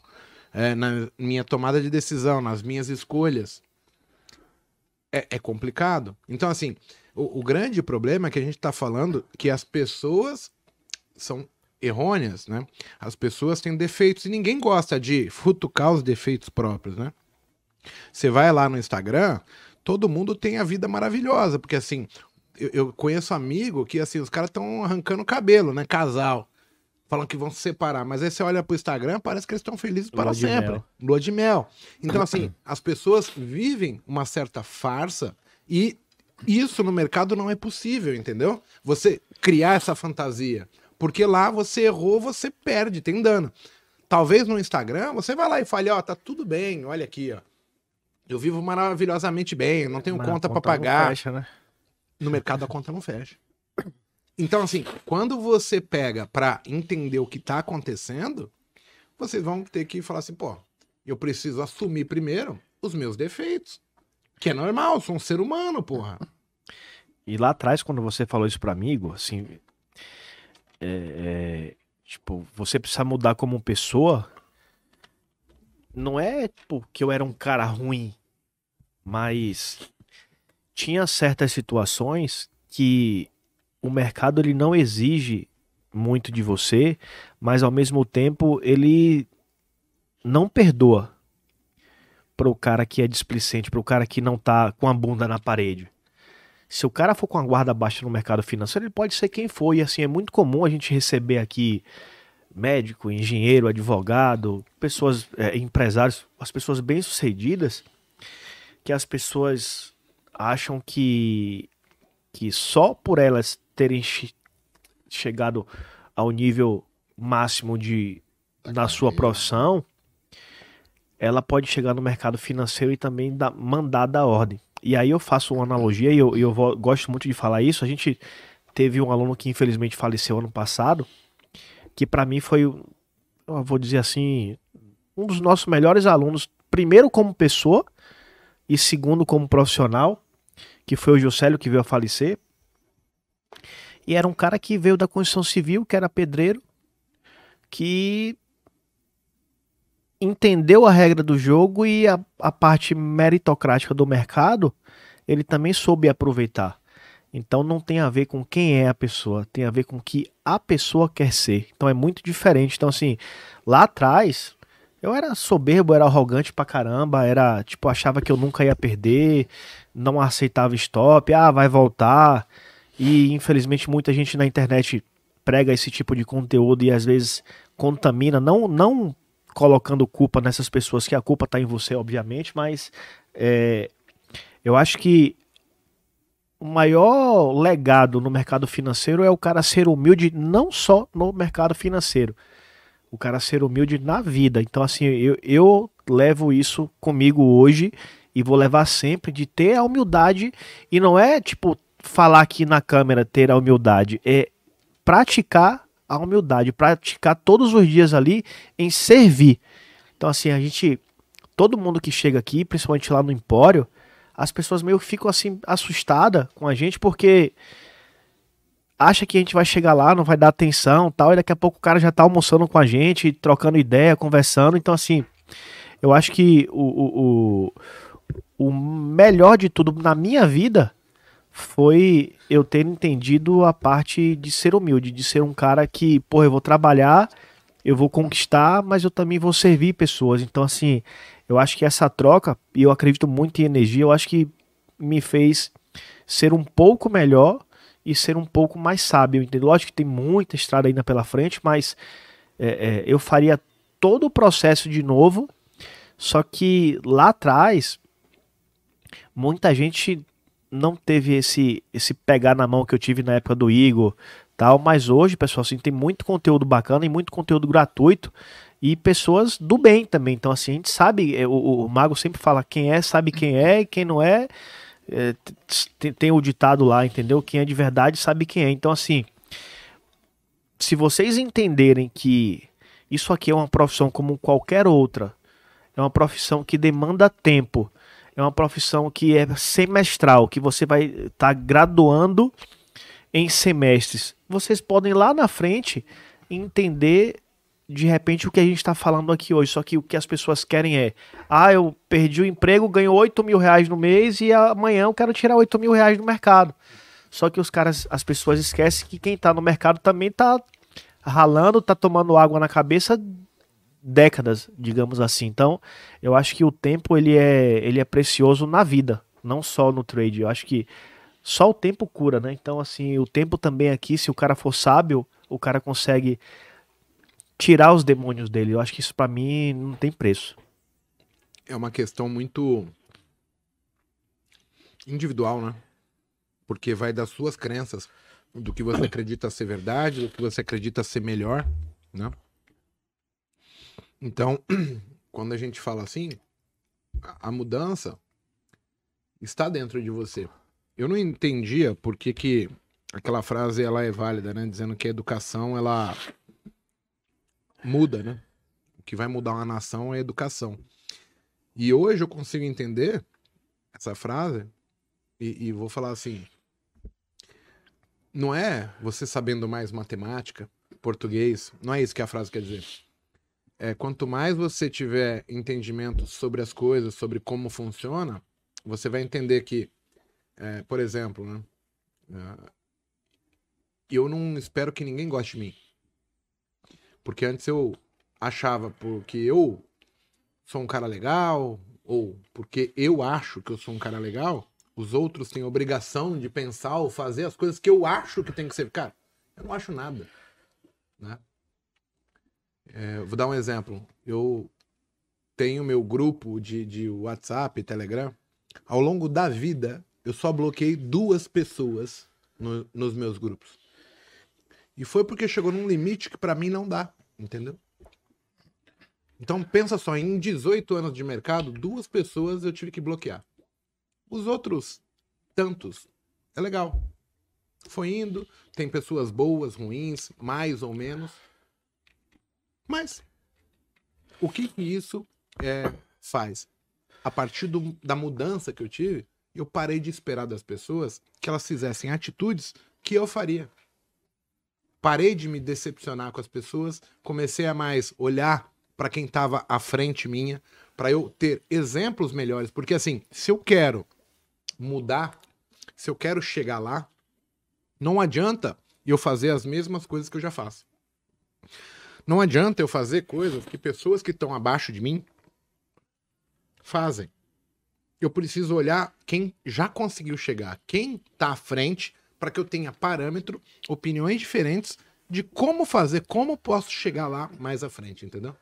é, na minha tomada de decisão, nas minhas escolhas. É, é complicado. Então, assim, o, o, grande problema é que a gente está falando que as pessoas são errôneas, né? As pessoas têm defeitos e ninguém gosta de futucar os defeitos próprios, né? Você vai lá no Instagram, todo mundo tem a vida maravilhosa, porque assim, eu, eu conheço amigo que, assim, os caras estão arrancando cabelo, né? Casal. falando que vão se separar. Mas aí você olha pro Instagram, parece que eles estão felizes para Lua sempre. Lua de mel. Então, assim, [CLEARS THROAT] as pessoas vivem uma certa farsa e isso no mercado não é possível, entendeu? Você criar essa fantasia. Porque lá você errou, você perde, tem dano. Talvez no Instagram você vai lá e fale, ó, oh, tá tudo bem, olha aqui, ó. Eu vivo maravilhosamente bem, não tenho Mas conta para pagar. Fecha, né? No mercado a conta não fecha. Então, assim, quando você pega para entender o que tá acontecendo, vocês vão ter que falar assim, pô, eu preciso assumir primeiro os meus defeitos. Que é normal, eu sou um ser humano, porra. E lá atrás, quando você falou isso para amigo, assim, é, é, tipo, você precisa mudar como pessoa. Não é porque eu era um cara ruim mas tinha certas situações que o mercado ele não exige muito de você, mas ao mesmo tempo ele não perdoa para o cara que é displicente, para o cara que não tá com a bunda na parede. Se o cara for com a guarda baixa no mercado financeiro, ele pode ser quem for. E assim, é muito comum a gente receber aqui médico, engenheiro, advogado, pessoas, é, empresários, as pessoas bem-sucedidas que as pessoas acham que, que só por elas terem che chegado ao nível máximo de na sua profissão, ela pode chegar no mercado financeiro e também da, mandar da ordem. E aí eu faço uma analogia e eu, eu vou, gosto muito de falar isso. A gente teve um aluno que infelizmente faleceu ano passado, que para mim foi, eu vou dizer assim, um dos nossos melhores alunos, primeiro como pessoa e segundo como profissional, que foi o Juscelio que veio a falecer. E era um cara que veio da construção civil, que era pedreiro, que entendeu a regra do jogo e a, a parte meritocrática do mercado, ele também soube aproveitar. Então não tem a ver com quem é a pessoa, tem a ver com o que a pessoa quer ser. Então é muito diferente. Então, assim, lá atrás, eu era soberbo, era arrogante pra caramba, era tipo, achava que eu nunca ia perder, não aceitava stop, ah, vai voltar. E infelizmente muita gente na internet prega esse tipo de conteúdo e às vezes contamina, não, não colocando culpa nessas pessoas, que a culpa tá em você, obviamente, mas é, eu acho que o maior legado no mercado financeiro é o cara ser humilde, não só no mercado financeiro o cara ser humilde na vida. Então, assim, eu, eu levo isso comigo hoje e vou levar sempre de ter a humildade. E não é, tipo, falar aqui na câmera ter a humildade, é praticar a humildade, praticar todos os dias ali em servir. Então, assim, a gente. Todo mundo que chega aqui, principalmente lá no Empório, as pessoas meio que ficam assim assustadas com a gente, porque acha que a gente vai chegar lá, não vai dar atenção tal, e daqui a pouco o cara já tá almoçando com a gente, trocando ideia, conversando. Então, assim, eu acho que o, o, o melhor de tudo na minha vida foi eu ter entendido a parte de ser humilde, de ser um cara que, pô, eu vou trabalhar, eu vou conquistar, mas eu também vou servir pessoas. Então, assim, eu acho que essa troca, e eu acredito muito em energia, eu acho que me fez ser um pouco melhor e ser um pouco mais sábio. Entendeu? Lógico que tem muita estrada ainda pela frente, mas é, é, eu faria todo o processo de novo. Só que lá atrás, muita gente não teve esse esse pegar na mão que eu tive na época do Igor, tal. Mas hoje, pessoal, assim, tem muito conteúdo bacana e muito conteúdo gratuito e pessoas do bem também. Então, assim, a gente sabe, é, o, o Mago sempre fala quem é, sabe quem é, e quem não é, é, tem, o ditado lá, entendeu? Quem é de verdade sabe quem é. Então, assim, se vocês entenderem que isso aqui é uma profissão como qualquer outra, é uma profissão que demanda tempo, é uma profissão que é semestral, que você vai estar tá graduando em semestres. Vocês podem lá na frente entender de repente o que a gente está falando aqui hoje. Só que o que as pessoas querem é: ah, eu perdi o emprego, ganho 8 mil reais no mês e amanhã eu quero tirar 8 mil reais do mercado. Só que os caras, as pessoas esquecem que quem está no mercado também está ralando, está tomando água na cabeça décadas, digamos assim. Então, eu acho que o tempo ele é, ele é precioso na vida, não só no trade. Eu acho que só o tempo cura, né? Então, assim, o tempo também aqui, se o cara for sábio, o cara consegue tirar os demônios dele. Eu acho que isso para mim não tem preço. É uma questão muito individual, né? Porque vai das suas crenças, do que você acredita ser verdade, do que você acredita ser melhor, né? Então, [CLEARS THROAT] quando a gente fala assim, a mudança está dentro de você. Eu não entendia por que, que aquela frase ela é válida, né? Dizendo que a educação ela muda, né? O que vai mudar uma nação é a educação. E hoje eu consigo entender essa frase e, e vou falar assim: não é você sabendo mais matemática, português, não é isso que a frase quer dizer. É, quanto mais você tiver entendimento sobre as coisas, sobre como funciona, você vai entender que, é, por exemplo, né, é, eu não espero que ninguém goste de mim. Porque antes eu achava porque eu sou um cara legal, ou porque eu acho que eu sou um cara legal, os outros têm obrigação de pensar ou fazer as coisas que eu acho que tem que ser. Cara, eu não acho nada. Né? É, vou dar um exemplo. Eu tenho meu grupo de, de WhatsApp, Telegram. Ao longo da vida, eu só bloqueei duas pessoas no, nos meus grupos. E foi porque chegou num limite que para mim não dá, entendeu? Então pensa só, em 18 anos de mercado, duas pessoas eu tive que bloquear. Os outros tantos é legal. Foi indo, tem pessoas boas, ruins, mais ou menos. Mas o que, que isso é, faz? A partir do, da mudança que eu tive, eu parei de esperar das pessoas que elas fizessem atitudes que eu faria. Parei de me decepcionar com as pessoas, comecei a mais olhar para quem estava à frente minha, para eu ter exemplos melhores, porque assim, se eu quero mudar, se eu quero chegar lá, não adianta eu fazer as mesmas coisas que eu já faço. Não adianta eu fazer coisas que pessoas que estão abaixo de mim fazem. Eu preciso olhar quem já conseguiu chegar, quem está à frente, para que eu tenha parâmetro, opiniões diferentes de como fazer, como posso chegar lá mais à frente, entendeu?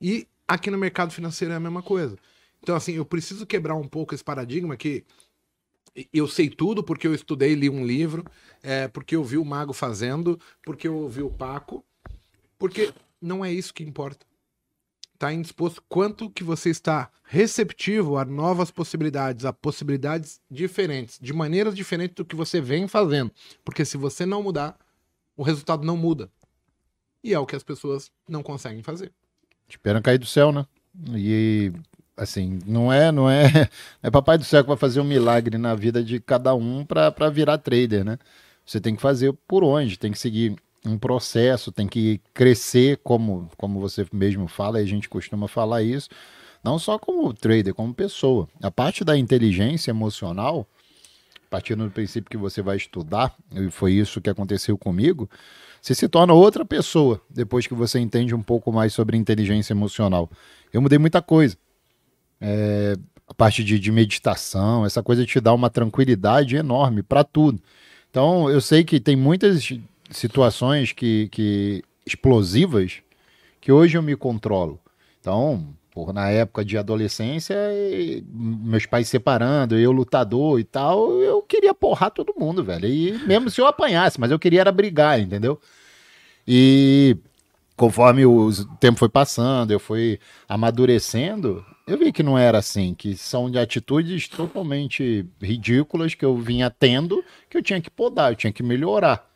E aqui no mercado financeiro é a mesma coisa. Então, assim, eu preciso quebrar um pouco esse paradigma que eu sei tudo porque eu estudei, li um livro, é, porque eu vi o Mago fazendo, porque eu ouvi o Paco, porque não é isso que importa. Está indisposto quanto que você está receptivo a novas possibilidades, a possibilidades diferentes, de maneiras diferentes do que você vem fazendo. Porque se você não mudar, o resultado não muda. E é o que as pessoas não conseguem fazer. Esperam cair do céu, né? E assim, não é, não é, [LAUGHS] é papai do céu que vai fazer um milagre na vida de cada um para virar trader, né? Você tem que fazer por onde, tem que seguir um processo, tem que crescer como, como você mesmo fala, e a gente costuma falar isso, não só como trader, como pessoa. A parte da inteligência emocional, partindo do princípio que você vai estudar, e foi isso que aconteceu comigo, você se torna outra pessoa depois que você entende um pouco mais sobre inteligência emocional. Eu mudei muita coisa é, a parte de, de, meditação, essa coisa te dá uma tranquilidade enorme para tudo. Então, eu sei que tem muitas situações que, que explosivas que hoje eu me controlo. Então, por, na época de adolescência, meus pais separando, eu lutador e tal, eu queria porrar todo mundo, velho. E mesmo se eu apanhasse, mas eu queria era brigar, entendeu? E conforme o tempo foi passando, eu fui amadurecendo, eu vi que não era assim, que são de atitudes totalmente ridículas que eu vinha tendo, que eu tinha que podar, eu tinha que melhorar.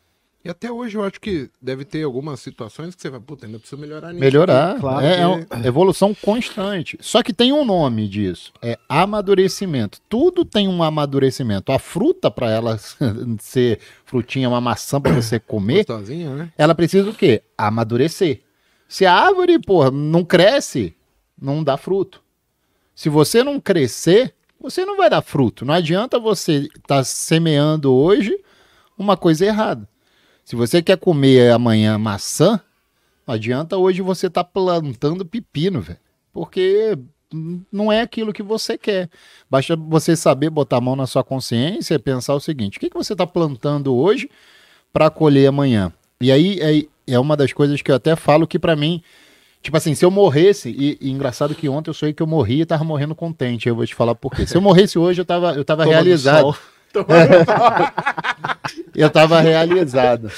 E até hoje eu acho que deve ter algumas situações que você vai, puta, ainda preciso melhorar nisso. Melhorar, claro. É, que... é evolução constante. Só que tem um nome disso, é amadurecimento. Tudo tem um amadurecimento. A fruta, para ela [LAUGHS] ser frutinha, uma maçã para você comer, né? ela precisa o quê? Amadurecer. Se a árvore, porra, não cresce, não dá fruto. Se você não crescer, você não vai dar fruto. Não adianta você estar tá semeando hoje uma coisa errada. Se você quer comer amanhã maçã, não adianta hoje você estar tá plantando pepino, velho. Porque não é aquilo que você quer. Basta você saber botar a mão na sua consciência e pensar o seguinte: o que, que você está plantando hoje para colher amanhã? E aí, aí é uma das coisas que eu até falo que para mim, tipo assim, se eu morresse, e, e, engraçado que ontem eu sonhei que eu morri e tava morrendo contente, eu vou te falar por quê. Se eu morresse hoje, eu tava, eu tava realizado. Eu tava realizado.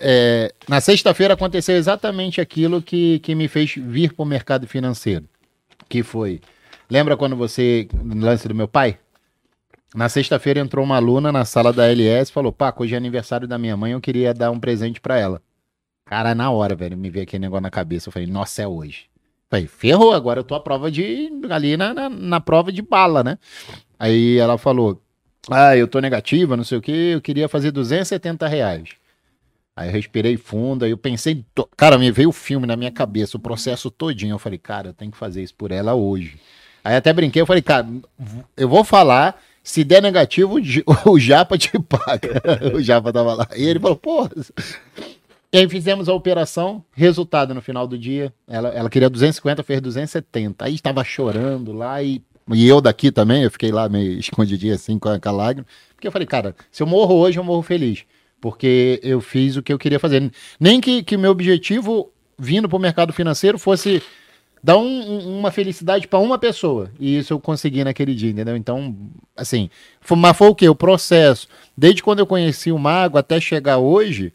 É, na sexta-feira aconteceu exatamente aquilo que, que me fez vir pro mercado financeiro, que foi, lembra quando você, lance do meu pai? Na sexta-feira entrou uma aluna na sala da LS e falou: Paco, hoje é aniversário da minha mãe, eu queria dar um presente para ela. Cara, na hora, velho, me veio aquele negócio na cabeça. Eu falei, nossa, é hoje. falei, ferrou, agora eu tô à prova de. ali na, na, na, prova de bala, né? Aí ela falou: Ah, eu tô negativa, não sei o que, eu queria fazer 270 reais. Aí eu respirei fundo, aí eu pensei, cara, me veio o filme na minha cabeça, o processo todinho. Eu falei, cara, eu tenho que fazer isso por ela hoje. Aí até brinquei, eu falei, cara, eu vou falar se der negativo, o [LAUGHS] Japa te paga. [LAUGHS] o Japa tava lá. E ele falou, pô. E aí fizemos a operação, resultado no final do dia. Ela, ela queria 250, fez 270. Aí estava chorando lá e, e eu daqui também, eu fiquei lá meio [LAUGHS] escondidinho assim com a, com lágrima. Porque eu falei, cara, se eu morro hoje, eu morro feliz. Porque eu fiz o que eu queria fazer. Nem que, que meu objetivo vindo para o mercado financeiro fosse dá um, uma felicidade para uma pessoa. E isso eu consegui naquele dia, entendeu? Então, assim, foi, mas foi o que? O processo. Desde quando eu conheci o Mago até chegar hoje,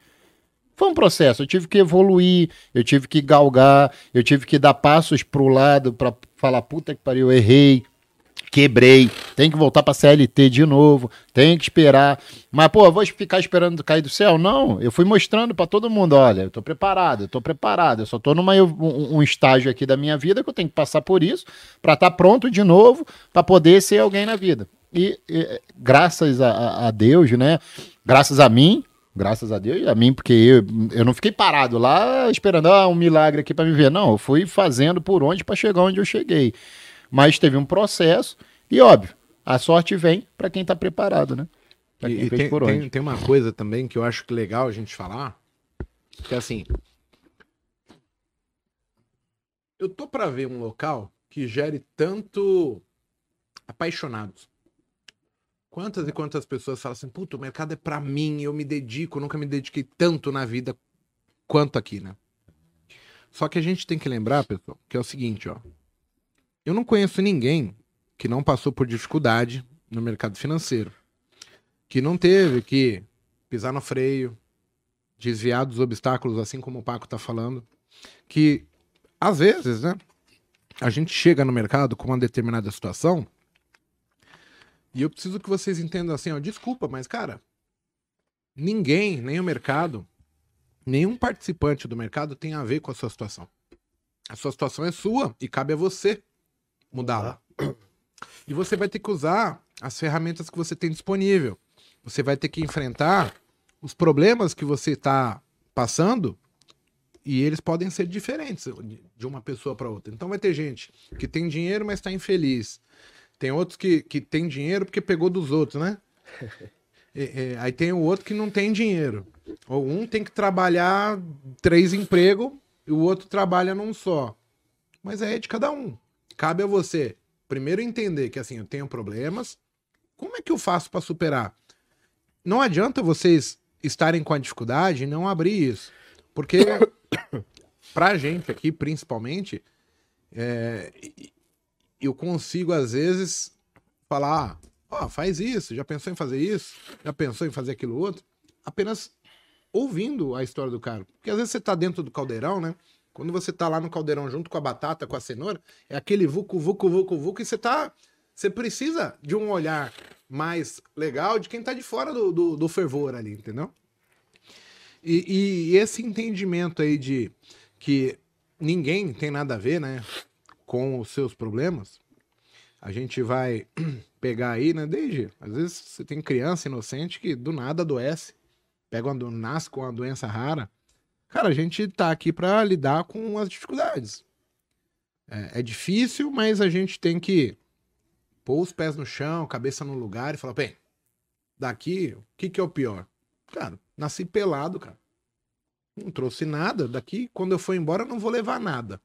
foi um processo. Eu tive que evoluir, eu tive que galgar, eu tive que dar passos pro lado para falar, puta que pariu, eu errei, quebrei, tem que voltar para CLT de novo, tem que esperar. Mas, pô, vou ficar esperando cair do céu? Não, eu fui mostrando para todo mundo, olha, eu tô preparado, eu tô preparado, eu só tô num um, um, estágio aqui da minha vida que eu tenho que passar por isso para estar tá pronto de novo, para poder ser alguém na vida. E, e graças a, a, Deus, né? Graças a mim, graças a Deus, a mim, porque eu, eu não fiquei parado lá esperando ah, um milagre aqui para me ver. Não, eu fui fazendo por onde para chegar onde eu cheguei. Mas teve um processo e, óbvio, a sorte vem para quem está preparado, né? Pra quem e, tem. Tem, tem uma coisa também que eu acho legal a gente falar, que é assim, eu tô para ver um local que gere tanto apaixonados. Quantas e quantas pessoas falam assim, puto, o mercado é para mim, eu me dedico, nunca me dediquei tanto na vida quanto aqui, né? Só que a gente tem que lembrar, pessoal, que é o seguinte, ó. Eu não conheço ninguém que não passou por dificuldade no mercado financeiro, que não teve que pisar no freio, desviar dos obstáculos, assim como o Paco está falando, que às vezes, né, a gente chega no mercado com uma determinada situação e eu preciso que vocês entendam assim, ó, desculpa, mas cara, ninguém, nem o mercado, nenhum participante do mercado tem a ver com a sua situação. A sua situação é sua e cabe a você mudá-la. E você vai ter que usar as ferramentas que você tem disponível. Você vai ter que enfrentar os problemas que você está passando e eles podem ser diferentes de uma pessoa para outra. Então vai ter gente que tem dinheiro, mas está infeliz. Tem outros que, que tem dinheiro porque pegou dos outros, né? [LAUGHS] É, é, aí tem o outro que não tem dinheiro. Ou um tem que trabalhar três empregos e o outro trabalha num só. Mas é de cada um. Cabe a você primeiro entender que assim, eu tenho problemas. Como é que eu faço para superar? Não adianta vocês estarem com a dificuldade e não abrir isso. Porque [COUGHS] pra gente aqui, principalmente, é, eu consigo, às vezes, falar, ó, oh, faz isso, já pensou em fazer isso? Já pensou em fazer aquilo outro? Apenas ouvindo a história do cara. Porque às vezes você tá dentro do caldeirão, né? Quando você tá lá no caldeirão junto com a batata, com a cenoura, é aquele vucu, vucu, vucu, vucu, e você tá. Você precisa de um olhar mais legal de quem tá de fora do, do, do fervor ali, entendeu? E, e, esse entendimento aí de que ninguém tem nada a ver, né, com os seus problemas, a gente vai [CLEARS THROAT] pegar aí, né, desde, às vezes você tem criança inocente que do nada adoece, pega uma, nasce com uma doença rara, Cara, a gente tá aqui para lidar com as dificuldades. É, é, difícil, mas a gente tem que pôr os pés no chão, cabeça no lugar e falar, bem, daqui, o que, que é o pior? Cara, nasci pelado, cara. Não trouxe nada. Daqui, quando eu for embora, eu não vou levar nada.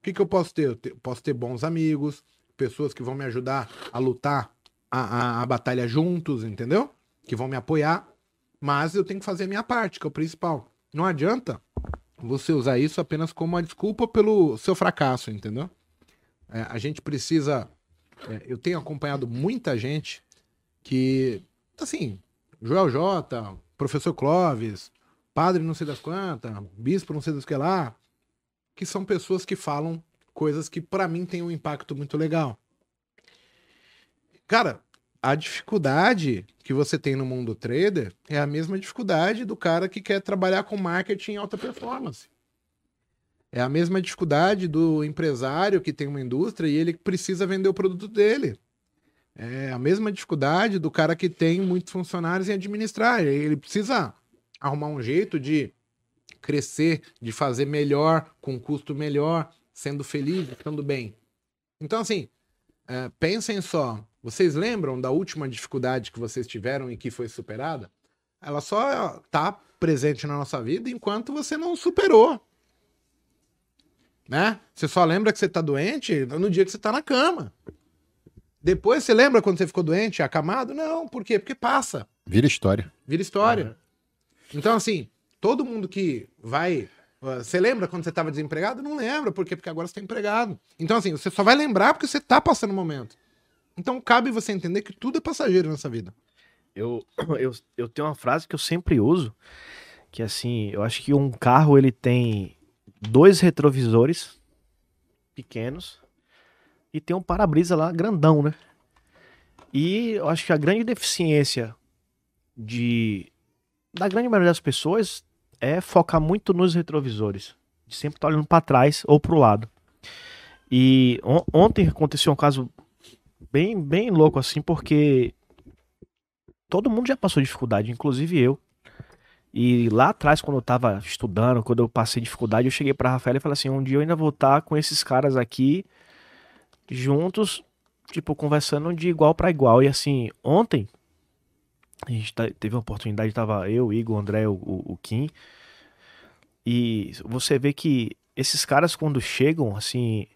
O que, que eu posso ter? Eu posso ter bons amigos, pessoas que vão me ajudar a lutar a, a, a batalha juntos, entendeu? Que vão me apoiar. Mas eu tenho que fazer a minha parte, que é o principal. Não adianta você usar isso apenas como uma desculpa pelo seu fracasso, entendeu? É, a gente precisa. É, eu tenho acompanhado muita gente que, assim, Joel J, professor Clóvis, padre não sei das quantas, bispo não sei das que lá, que são pessoas que falam coisas que para mim têm um impacto muito legal. Cara, a dificuldade que você tem no mundo trader é a mesma dificuldade do cara que quer trabalhar com marketing em alta performance. É a mesma dificuldade do empresário que tem uma indústria e ele precisa vender o produto dele. É a mesma dificuldade do cara que tem muitos funcionários em administrar. Ele precisa arrumar um jeito de crescer, de fazer melhor, com custo melhor, sendo feliz, ficando bem. Então, assim, é, pensem só. Vocês lembram da última dificuldade que vocês tiveram e que foi superada? Ela só está presente na nossa vida enquanto você não superou. Né? Você só lembra que você está doente no dia que você está na cama. Depois você lembra quando você ficou doente, acamado? Não, por quê? Porque passa. Vira história. Vira história. Uhum. Então, assim, todo mundo que vai. Você lembra quando você estava desempregado? Não lembra, por quê? Porque agora você está empregado. Então, assim, você só vai lembrar porque você está passando o momento. Então, cabe você entender que tudo é passageiro nessa vida. Eu, [CLEARS THROAT] eu, eu tenho uma frase que eu sempre uso, que assim, eu acho que um carro ele tem dois retrovisores pequenos e tem um para-brisa lá grandão, né? E eu acho que a grande deficiência de da grande maioria das pessoas é focar muito nos retrovisores, de sempre estar olhando para trás ou para o lado. E on ontem aconteceu um caso bem bem louco assim, porque todo mundo já passou dificuldade, inclusive eu. E lá atrás, quando eu tava estudando, quando eu passei dificuldade, eu cheguei pra Rafael e falei assim: um dia eu ainda vou estar tá com esses caras aqui juntos, tipo, conversando de igual para igual. E assim, ontem, a gente tá, teve uma oportunidade, tava eu, Igor, André, o, o Kim. E você vê que esses caras, quando chegam, assim,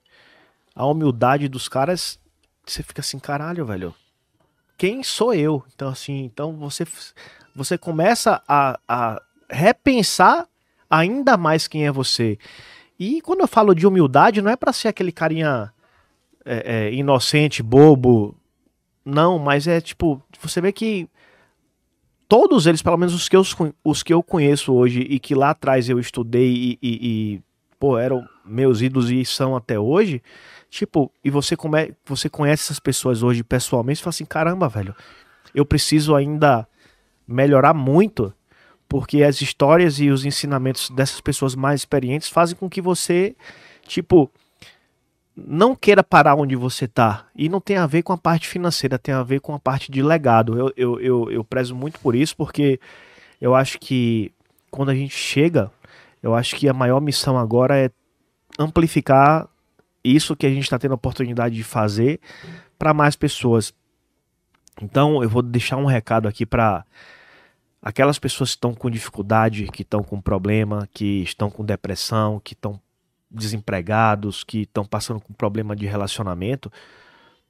a humildade dos caras, você fica assim, caralho, velho. Quem sou eu? Então, assim, então você você começa a, a repensar ainda mais quem é você. E quando eu falo de humildade, não é para ser aquele carinha é, é, inocente, bobo. Não, mas é tipo, você vê que todos eles, pelo menos os que eu, os que eu conheço hoje e que lá atrás eu estudei e, e, e pô, eram meus ídolos e são até hoje, tipo, e você, come, você conhece essas pessoas hoje pessoalmente e fala assim, caramba, velho, eu preciso ainda melhorar muito, porque as histórias e os ensinamentos dessas pessoas mais experientes fazem com que você, tipo, não queira parar onde você tá. E não tem a ver com a parte financeira, tem a ver com a parte de legado. Eu, eu, eu, eu prezo muito por isso, porque eu acho que quando a gente chega, eu acho que a maior missão agora é amplificar isso que a gente está tendo a oportunidade de fazer para mais pessoas. Então eu vou deixar um recado aqui para aquelas pessoas que estão com dificuldade, que estão com problema, que estão com depressão, que estão desempregados, que estão passando com problema de relacionamento,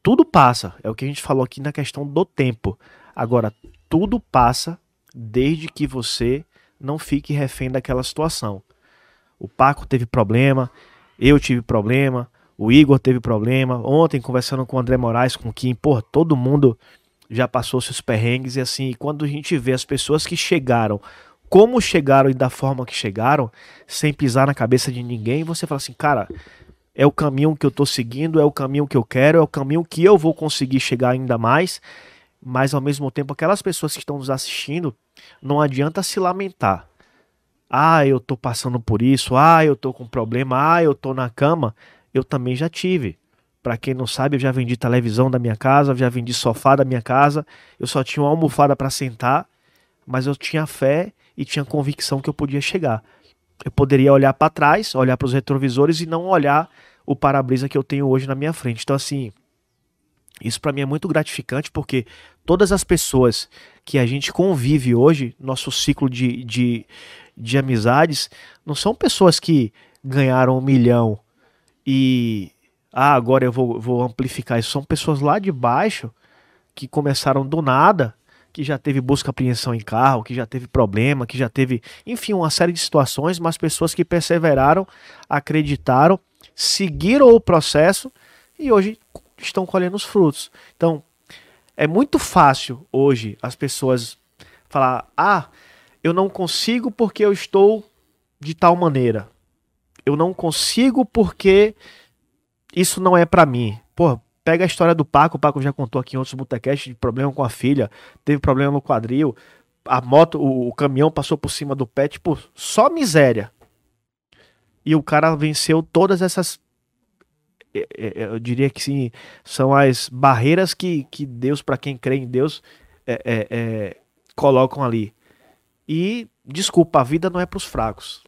tudo passa. É o que a gente falou aqui na questão do tempo. Agora, tudo passa desde que você não fique refém daquela situação. O Paco teve problema, eu tive problema, o Igor teve problema. Ontem, conversando com o André Moraes, com o Kim, pô, todo mundo já passou seus perrengues e assim, quando a gente vê as pessoas que chegaram, como chegaram e da forma que chegaram, sem pisar na cabeça de ninguém, você fala assim, cara, é o caminho que eu tô seguindo, é o caminho que eu quero, é o caminho que eu vou conseguir chegar ainda mais, mas ao mesmo tempo aquelas pessoas que estão nos assistindo, não adianta se lamentar. Ah, eu tô passando por isso, ah, eu tô com problema, ah, eu tô na cama, eu também já tive. Para quem não sabe, eu já vendi televisão da minha casa, já vendi sofá da minha casa. Eu só tinha uma almofada para sentar, mas eu tinha fé e tinha convicção que eu podia chegar. Eu poderia olhar para trás, olhar para os retrovisores e não olhar o para-brisa que eu tenho hoje na minha frente. Então, assim, isso para mim é muito gratificante porque todas as pessoas que a gente convive hoje, nosso ciclo de, de, de amizades, não são pessoas que ganharam um milhão e ah, agora eu vou, vou amplificar isso. São pessoas lá de baixo que começaram do nada, que já teve busca apreensão em carro, que já teve problema, que já teve, enfim, uma série de situações, mas pessoas que perseveraram, acreditaram, seguiram o processo e hoje estão colhendo os frutos. Então, é muito fácil hoje as pessoas falar: "Ah, eu não consigo porque eu estou de tal maneira. Eu não consigo porque isso não é para mim". Pô, Pega a história do Paco, o Paco já contou aqui em outros botecasts de problema com a filha, teve problema no quadril, a moto, o, o caminhão passou por cima do pé, tipo, só miséria. E o cara venceu todas essas é, é, é, eu diria que sim, são as barreiras que, que Deus, para quem crê em Deus, é, é, é, colocam ali. E, desculpa, a vida não é para os fracos.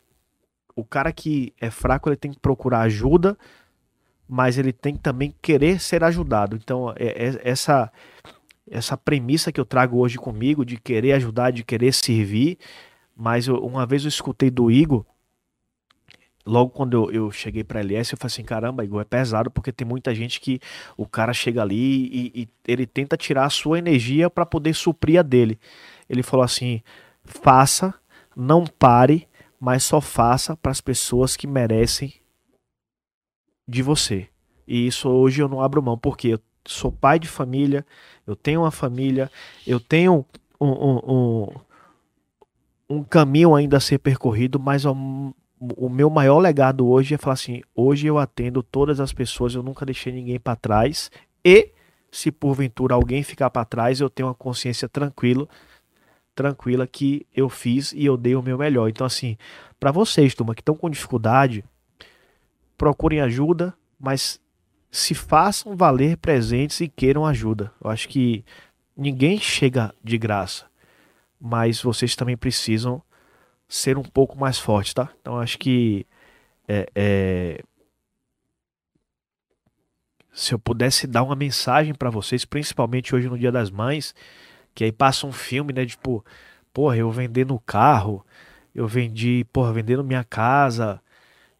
O cara que é fraco, ele tem que procurar ajuda, mas ele tem que também querer ser ajudado. Então, é, é, essa essa premissa que eu trago hoje comigo de querer ajudar, de querer servir, mas eu, uma vez eu escutei do Igor, logo quando eu, eu cheguei para LS, eu falei assim, caramba, Igor, é pesado porque tem muita gente que o cara chega ali e, e ele tenta tirar a sua energia para poder suprir a dele. Ele falou assim, faça, não pare, mas só faça para as pessoas que merecem de você. E isso hoje eu não abro mão, porque eu sou pai de família, eu tenho uma família, eu tenho um, um, um, um caminho ainda a ser percorrido, mas o, o meu maior legado hoje é falar assim: hoje eu atendo todas as pessoas, eu nunca deixei ninguém para trás, e se porventura alguém ficar para trás, eu tenho uma consciência tranquila, tranquila que eu fiz e eu dei o meu melhor. Então, assim, para vocês, turma, que estão com dificuldade, procurem ajuda, mas se façam valer presentes e queiram ajuda. Eu acho que ninguém chega de graça, mas vocês também precisam ser um pouco mais fortes, tá? Então acho que é, é... se eu pudesse dar uma mensagem para vocês, principalmente hoje no Dia das Mães, que aí passa um filme, né? Tipo, porra, eu vendendo o carro, eu vendi, porra, vendendo minha casa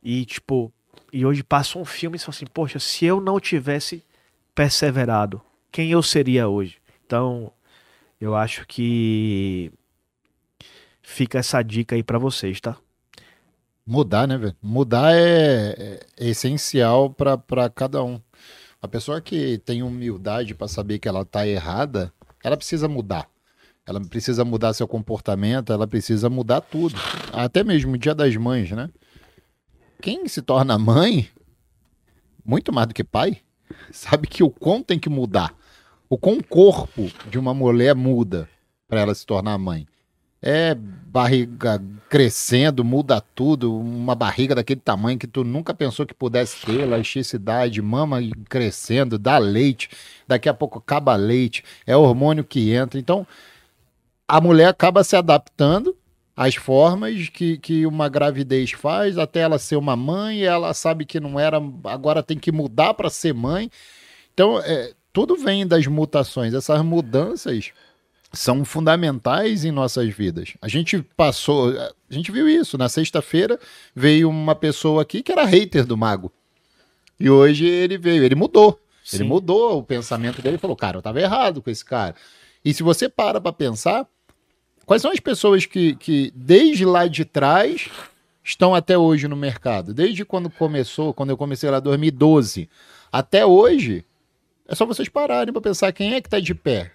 e tipo e hoje passa um filme e fala assim, poxa, se eu não tivesse perseverado, quem eu seria hoje? Então, eu acho que fica essa dica aí para vocês, tá? Mudar, né, velho? Mudar é, é essencial para cada um. A pessoa que tem humildade para saber que ela tá errada, ela precisa mudar. Ela precisa mudar seu comportamento, ela precisa mudar tudo. Até mesmo o dia das mães, né? quem se torna mãe, muito mais do que pai, [LAUGHS] sabe que o quão tem que mudar. O quão o corpo de uma mulher muda para ela se tornar mãe. É barriga crescendo, muda tudo, uma barriga daquele tamanho que tu nunca pensou que pudesse ter, elasticidade, mama crescendo, dá leite, daqui a pouco acaba leite, é hormônio que entra. Então, a mulher acaba se adaptando as formas que, que uma gravidez faz até ela ser uma mãe, ela sabe que não era, agora tem que mudar para ser mãe. Então, é, tudo vem das mutações. Essas mudanças são fundamentais em nossas vidas. A gente passou, a gente viu isso. Na sexta-feira veio uma pessoa aqui que era hater do mago. E hoje ele veio, ele mudou. Sim. Ele mudou o pensamento dele e falou: Cara, eu estava errado com esse cara. E se você para para pensar, Quais são as pessoas que, que desde lá de trás estão até hoje no mercado? Desde quando começou, quando eu comecei lá em 2012, até hoje, é só vocês pararem para pensar quem é que está de pé.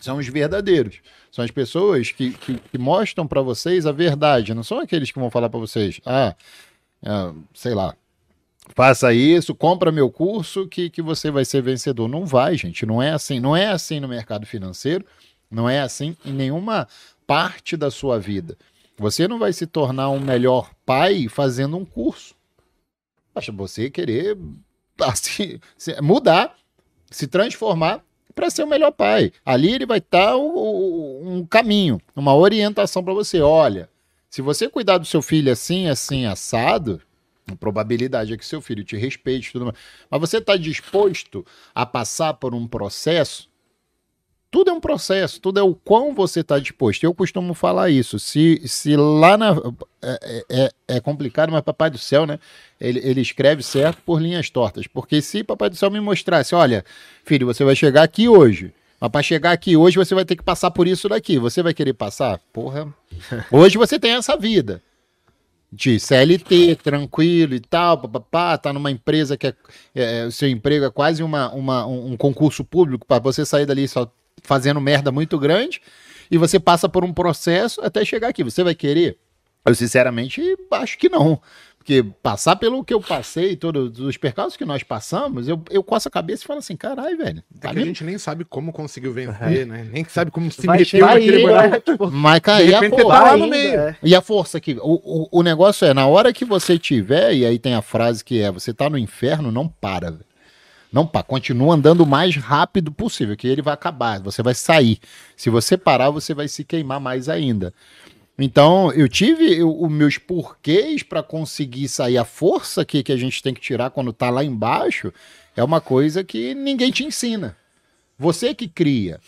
São os verdadeiros. São as pessoas que, que, que mostram para vocês a verdade. Não são aqueles que vão falar para vocês, ah, ah, sei lá, faça isso, compra meu curso que, que você vai ser vencedor. Não vai, gente. Não é assim. Não é assim no mercado financeiro. Não é assim em nenhuma parte da sua vida. Você não vai se tornar um melhor pai fazendo um curso. Basta você querer assim, mudar, se transformar para ser o melhor pai. Ali ele vai estar tá um caminho, uma orientação para você. Olha, se você cuidar do seu filho assim, assim, assado, a probabilidade é que seu filho te respeite, tudo mais. Mas você está disposto a passar por um processo tudo é um processo, tudo é o quão você está disposto. Eu costumo falar isso. Se, se lá na. É, é, é, complicado, mas Papai do Céu, né? Ele, ele escreve certo por linhas tortas. Porque se Papai do Céu me mostrasse, olha, filho, você vai chegar aqui hoje, Mas para chegar aqui hoje você vai ter que passar por isso daqui. Você vai querer passar? Porra. Hoje você tem essa vida de CLT, tranquilo e tal, papapá, tá numa empresa que é, é, o seu emprego é quase uma, uma um concurso público para você sair dali só fazendo merda muito grande e você passa por um processo até chegar aqui. Você vai querer? Eu sinceramente acho que não. Porque passar pelo que eu passei, todos os percalços que nós passamos, eu, eu coço a cabeça e falo assim, caralho, velho. É tá que a gente nem sabe como conseguiu vencer, né? Nem sabe como se meteu naquele buraco. [LAUGHS] Tipo, Mas, e a, força, tá lá no meio. É. e a força aqui? O, o, o negócio é, na hora que você tiver, e aí tem a frase que é, você tá no inferno, não para, velho. Não para, continua andando o mais rápido possível, que ele vai acabar, você vai sair. Se você parar, você vai se queimar mais ainda. Então, eu tive os meus porquês para conseguir sair. A força que, que a gente tem que tirar quando tá lá embaixo é uma coisa que ninguém te ensina. Você que cria.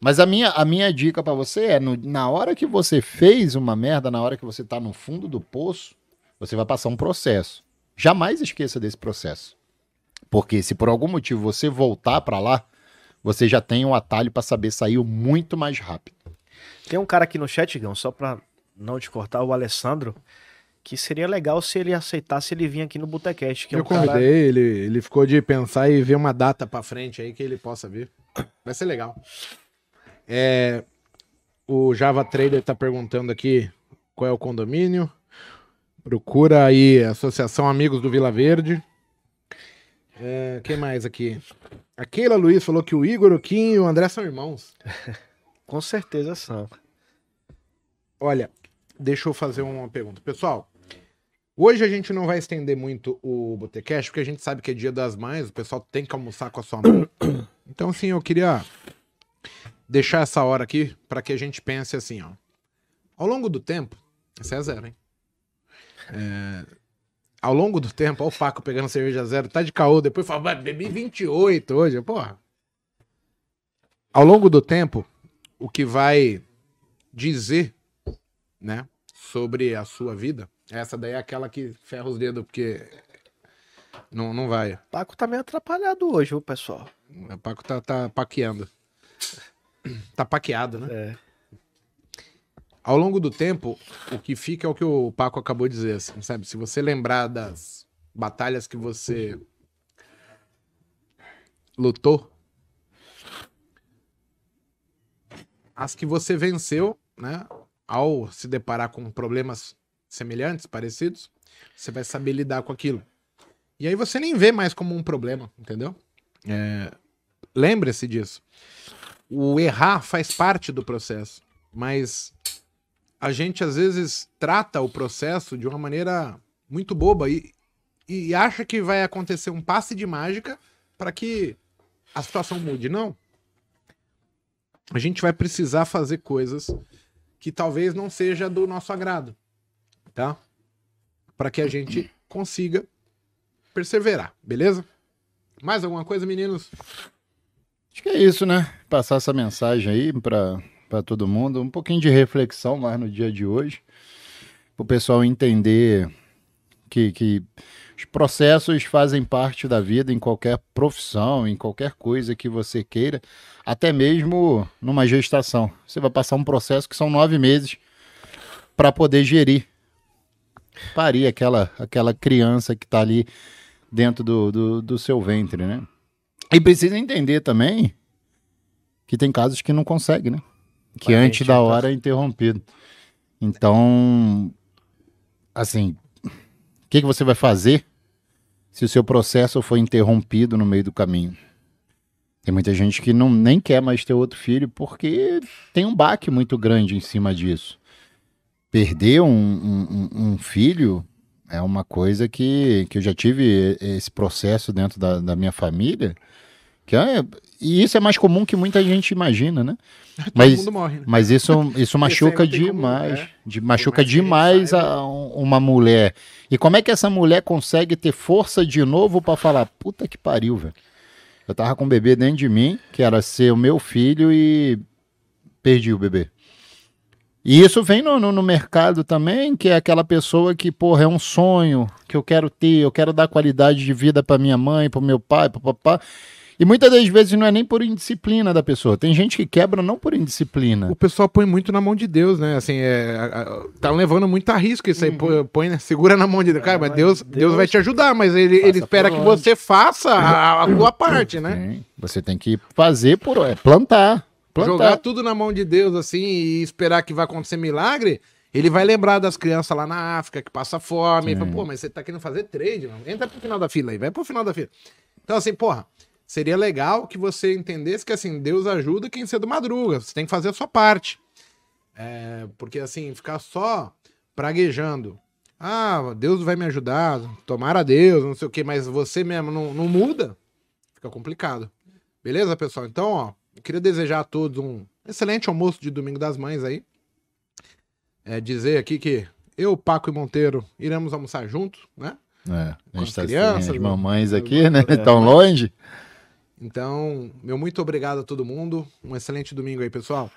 Mas a minha, a minha dica para você é: no, na hora que você fez uma merda, na hora que você tá no fundo do poço, você vai passar um processo. Jamais esqueça desse processo. Porque se por algum motivo você voltar para lá, você já tem um atalho para saber sair muito mais rápido. Tem um cara aqui no chat, Gão, só para não te cortar, o Alessandro, que seria legal se ele aceitasse ele vir aqui no Botecast. Que é eu um convidei, cara... ele, ele ficou de pensar e ver uma data pra frente aí que ele possa vir. Vai ser legal. É, o Java Trader tá perguntando aqui qual é o condomínio. Procura aí Associação Amigos do Vila Verde. É, quem mais aqui? A Keila Luiz falou que o Igor, o Kim e o André são irmãos. [LAUGHS] Com certeza são. Olha, deixa eu fazer uma pergunta. Pessoal, hoje a gente não vai estender muito o Botecast, porque a gente sabe que é dia das mães, o pessoal tem que almoçar com a sua mãe. [COUGHS] Então, sim, eu queria deixar essa hora aqui para que a gente pense assim, ó. Ao longo do tempo, esse é zero, hein? É, ao longo do tempo, olha o Paco pegando cerveja zero, tá de caô, depois fala, bebi 28 hoje, porra. Ao longo do tempo, o que vai dizer né? Sobre a sua vida. Essa daí é aquela que ferra os dedos, porque não, não vai. Paco tá meio atrapalhado hoje, o pessoal. O Paco tá, tá paqueando. Tá paqueado, né? É. Ao longo do tempo, o que fica é o que o Paco acabou de dizer, assim, sabe? Se você lembrar das batalhas que você lutou, as que você venceu, né? ao se deparar com problemas semelhantes, parecidos, você vai saber lidar com aquilo. E aí você nem vê mais como um problema, entendeu? É... Lembre-se disso. O errar faz parte do processo, mas a gente às vezes trata o processo de uma maneira muito boba e, e acha que vai acontecer um passe de mágica para que a situação mude. Não. A gente vai precisar fazer coisas que talvez não seja do nosso agrado, tá? Para que a gente consiga perseverar, beleza? Mais alguma coisa, meninos? Acho que é isso, né? Passar essa mensagem aí para todo mundo, um pouquinho de reflexão mais no dia de hoje, para o pessoal entender que, que os processos fazem parte da vida em qualquer profissão, em qualquer coisa que você queira, até mesmo numa gestação. Você vai passar um processo que são nove meses para poder gerir, parir aquela, aquela criança que está ali dentro do, do, do seu ventre, né? E precisa entender também que tem casos que não consegue, né? Que antes da hora é interrompido. Então, assim, o que, que você vai fazer se o seu processo foi interrompido no meio do caminho. Tem muita gente que não, nem quer mais ter outro filho porque tem um baque muito grande em cima disso. Perder um, um, um filho é uma coisa que, que eu já tive esse processo dentro da, da minha família. Que é, e isso é mais comum que muita gente imagina, né? [LAUGHS] Todo mas, morre, né? mas isso, isso [LAUGHS] machuca demais. Como, é. de, machuca demais a, uma mulher. E como é que essa mulher consegue ter força de novo para falar, puta que pariu, velho? Eu tava com um bebê dentro de mim, que era ser o meu filho, e perdi o bebê. E isso vem no, no, no, mercado também, que é aquela pessoa que, porra, é um sonho que eu quero ter, eu quero dar qualidade de vida para minha mãe, para meu pai, para papai. E muitas das vezes não é nem por indisciplina da pessoa. Tem gente que quebra não por indisciplina. O pessoal põe muito na mão de Deus, né? Assim, é, a, a, tá levando muito a risco isso aí. Uhum. Põe, né? Segura na mão de Deus. Cara, mas Deus, Deus, Deus vai te ajudar, mas ele, ele espera que você faça a, a tua parte, né? Sim. Você tem que fazer por é, plantar, plantar. Jogar tudo na mão de Deus, assim, e esperar que vai acontecer milagre. Ele vai lembrar das crianças lá na África que passa fome. Fala, Pô, mas você tá querendo fazer trade, mano. Entra pro final da fila aí, vai pro final da fila. Então, assim, porra, seria legal que você entendesse que, assim, Deus ajuda quem cedo madruga. Você tem que fazer a sua parte. É, porque, assim, ficar só praguejando. Ah, Deus vai me ajudar, tomara Deus, não sei o quê, mas você mesmo não, não muda, fica complicado. Beleza, pessoal? Então, ó, eu queria desejar a todos um excelente almoço de Domingo das Mães aí é, dizer aqui que eu, Paco e Monteiro iremos almoçar juntos, né? É, a gente tá crianças, as mamães aqui, né? É, Tão longe. Então, meu muito obrigado a todo mundo. Um excelente domingo aí, pessoal.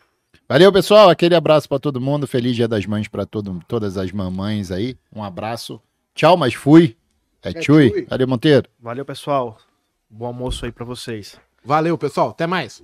Valeu, pessoal. Aquele abraço para todo mundo. Feliz Dia das Mães para todas as mamães aí. Um abraço. Tchau, mas fui. É, é Chui. Chui. Valeu, Monteiro. Valeu, pessoal. Bom almoço aí para vocês. Valeu, pessoal. Até mais.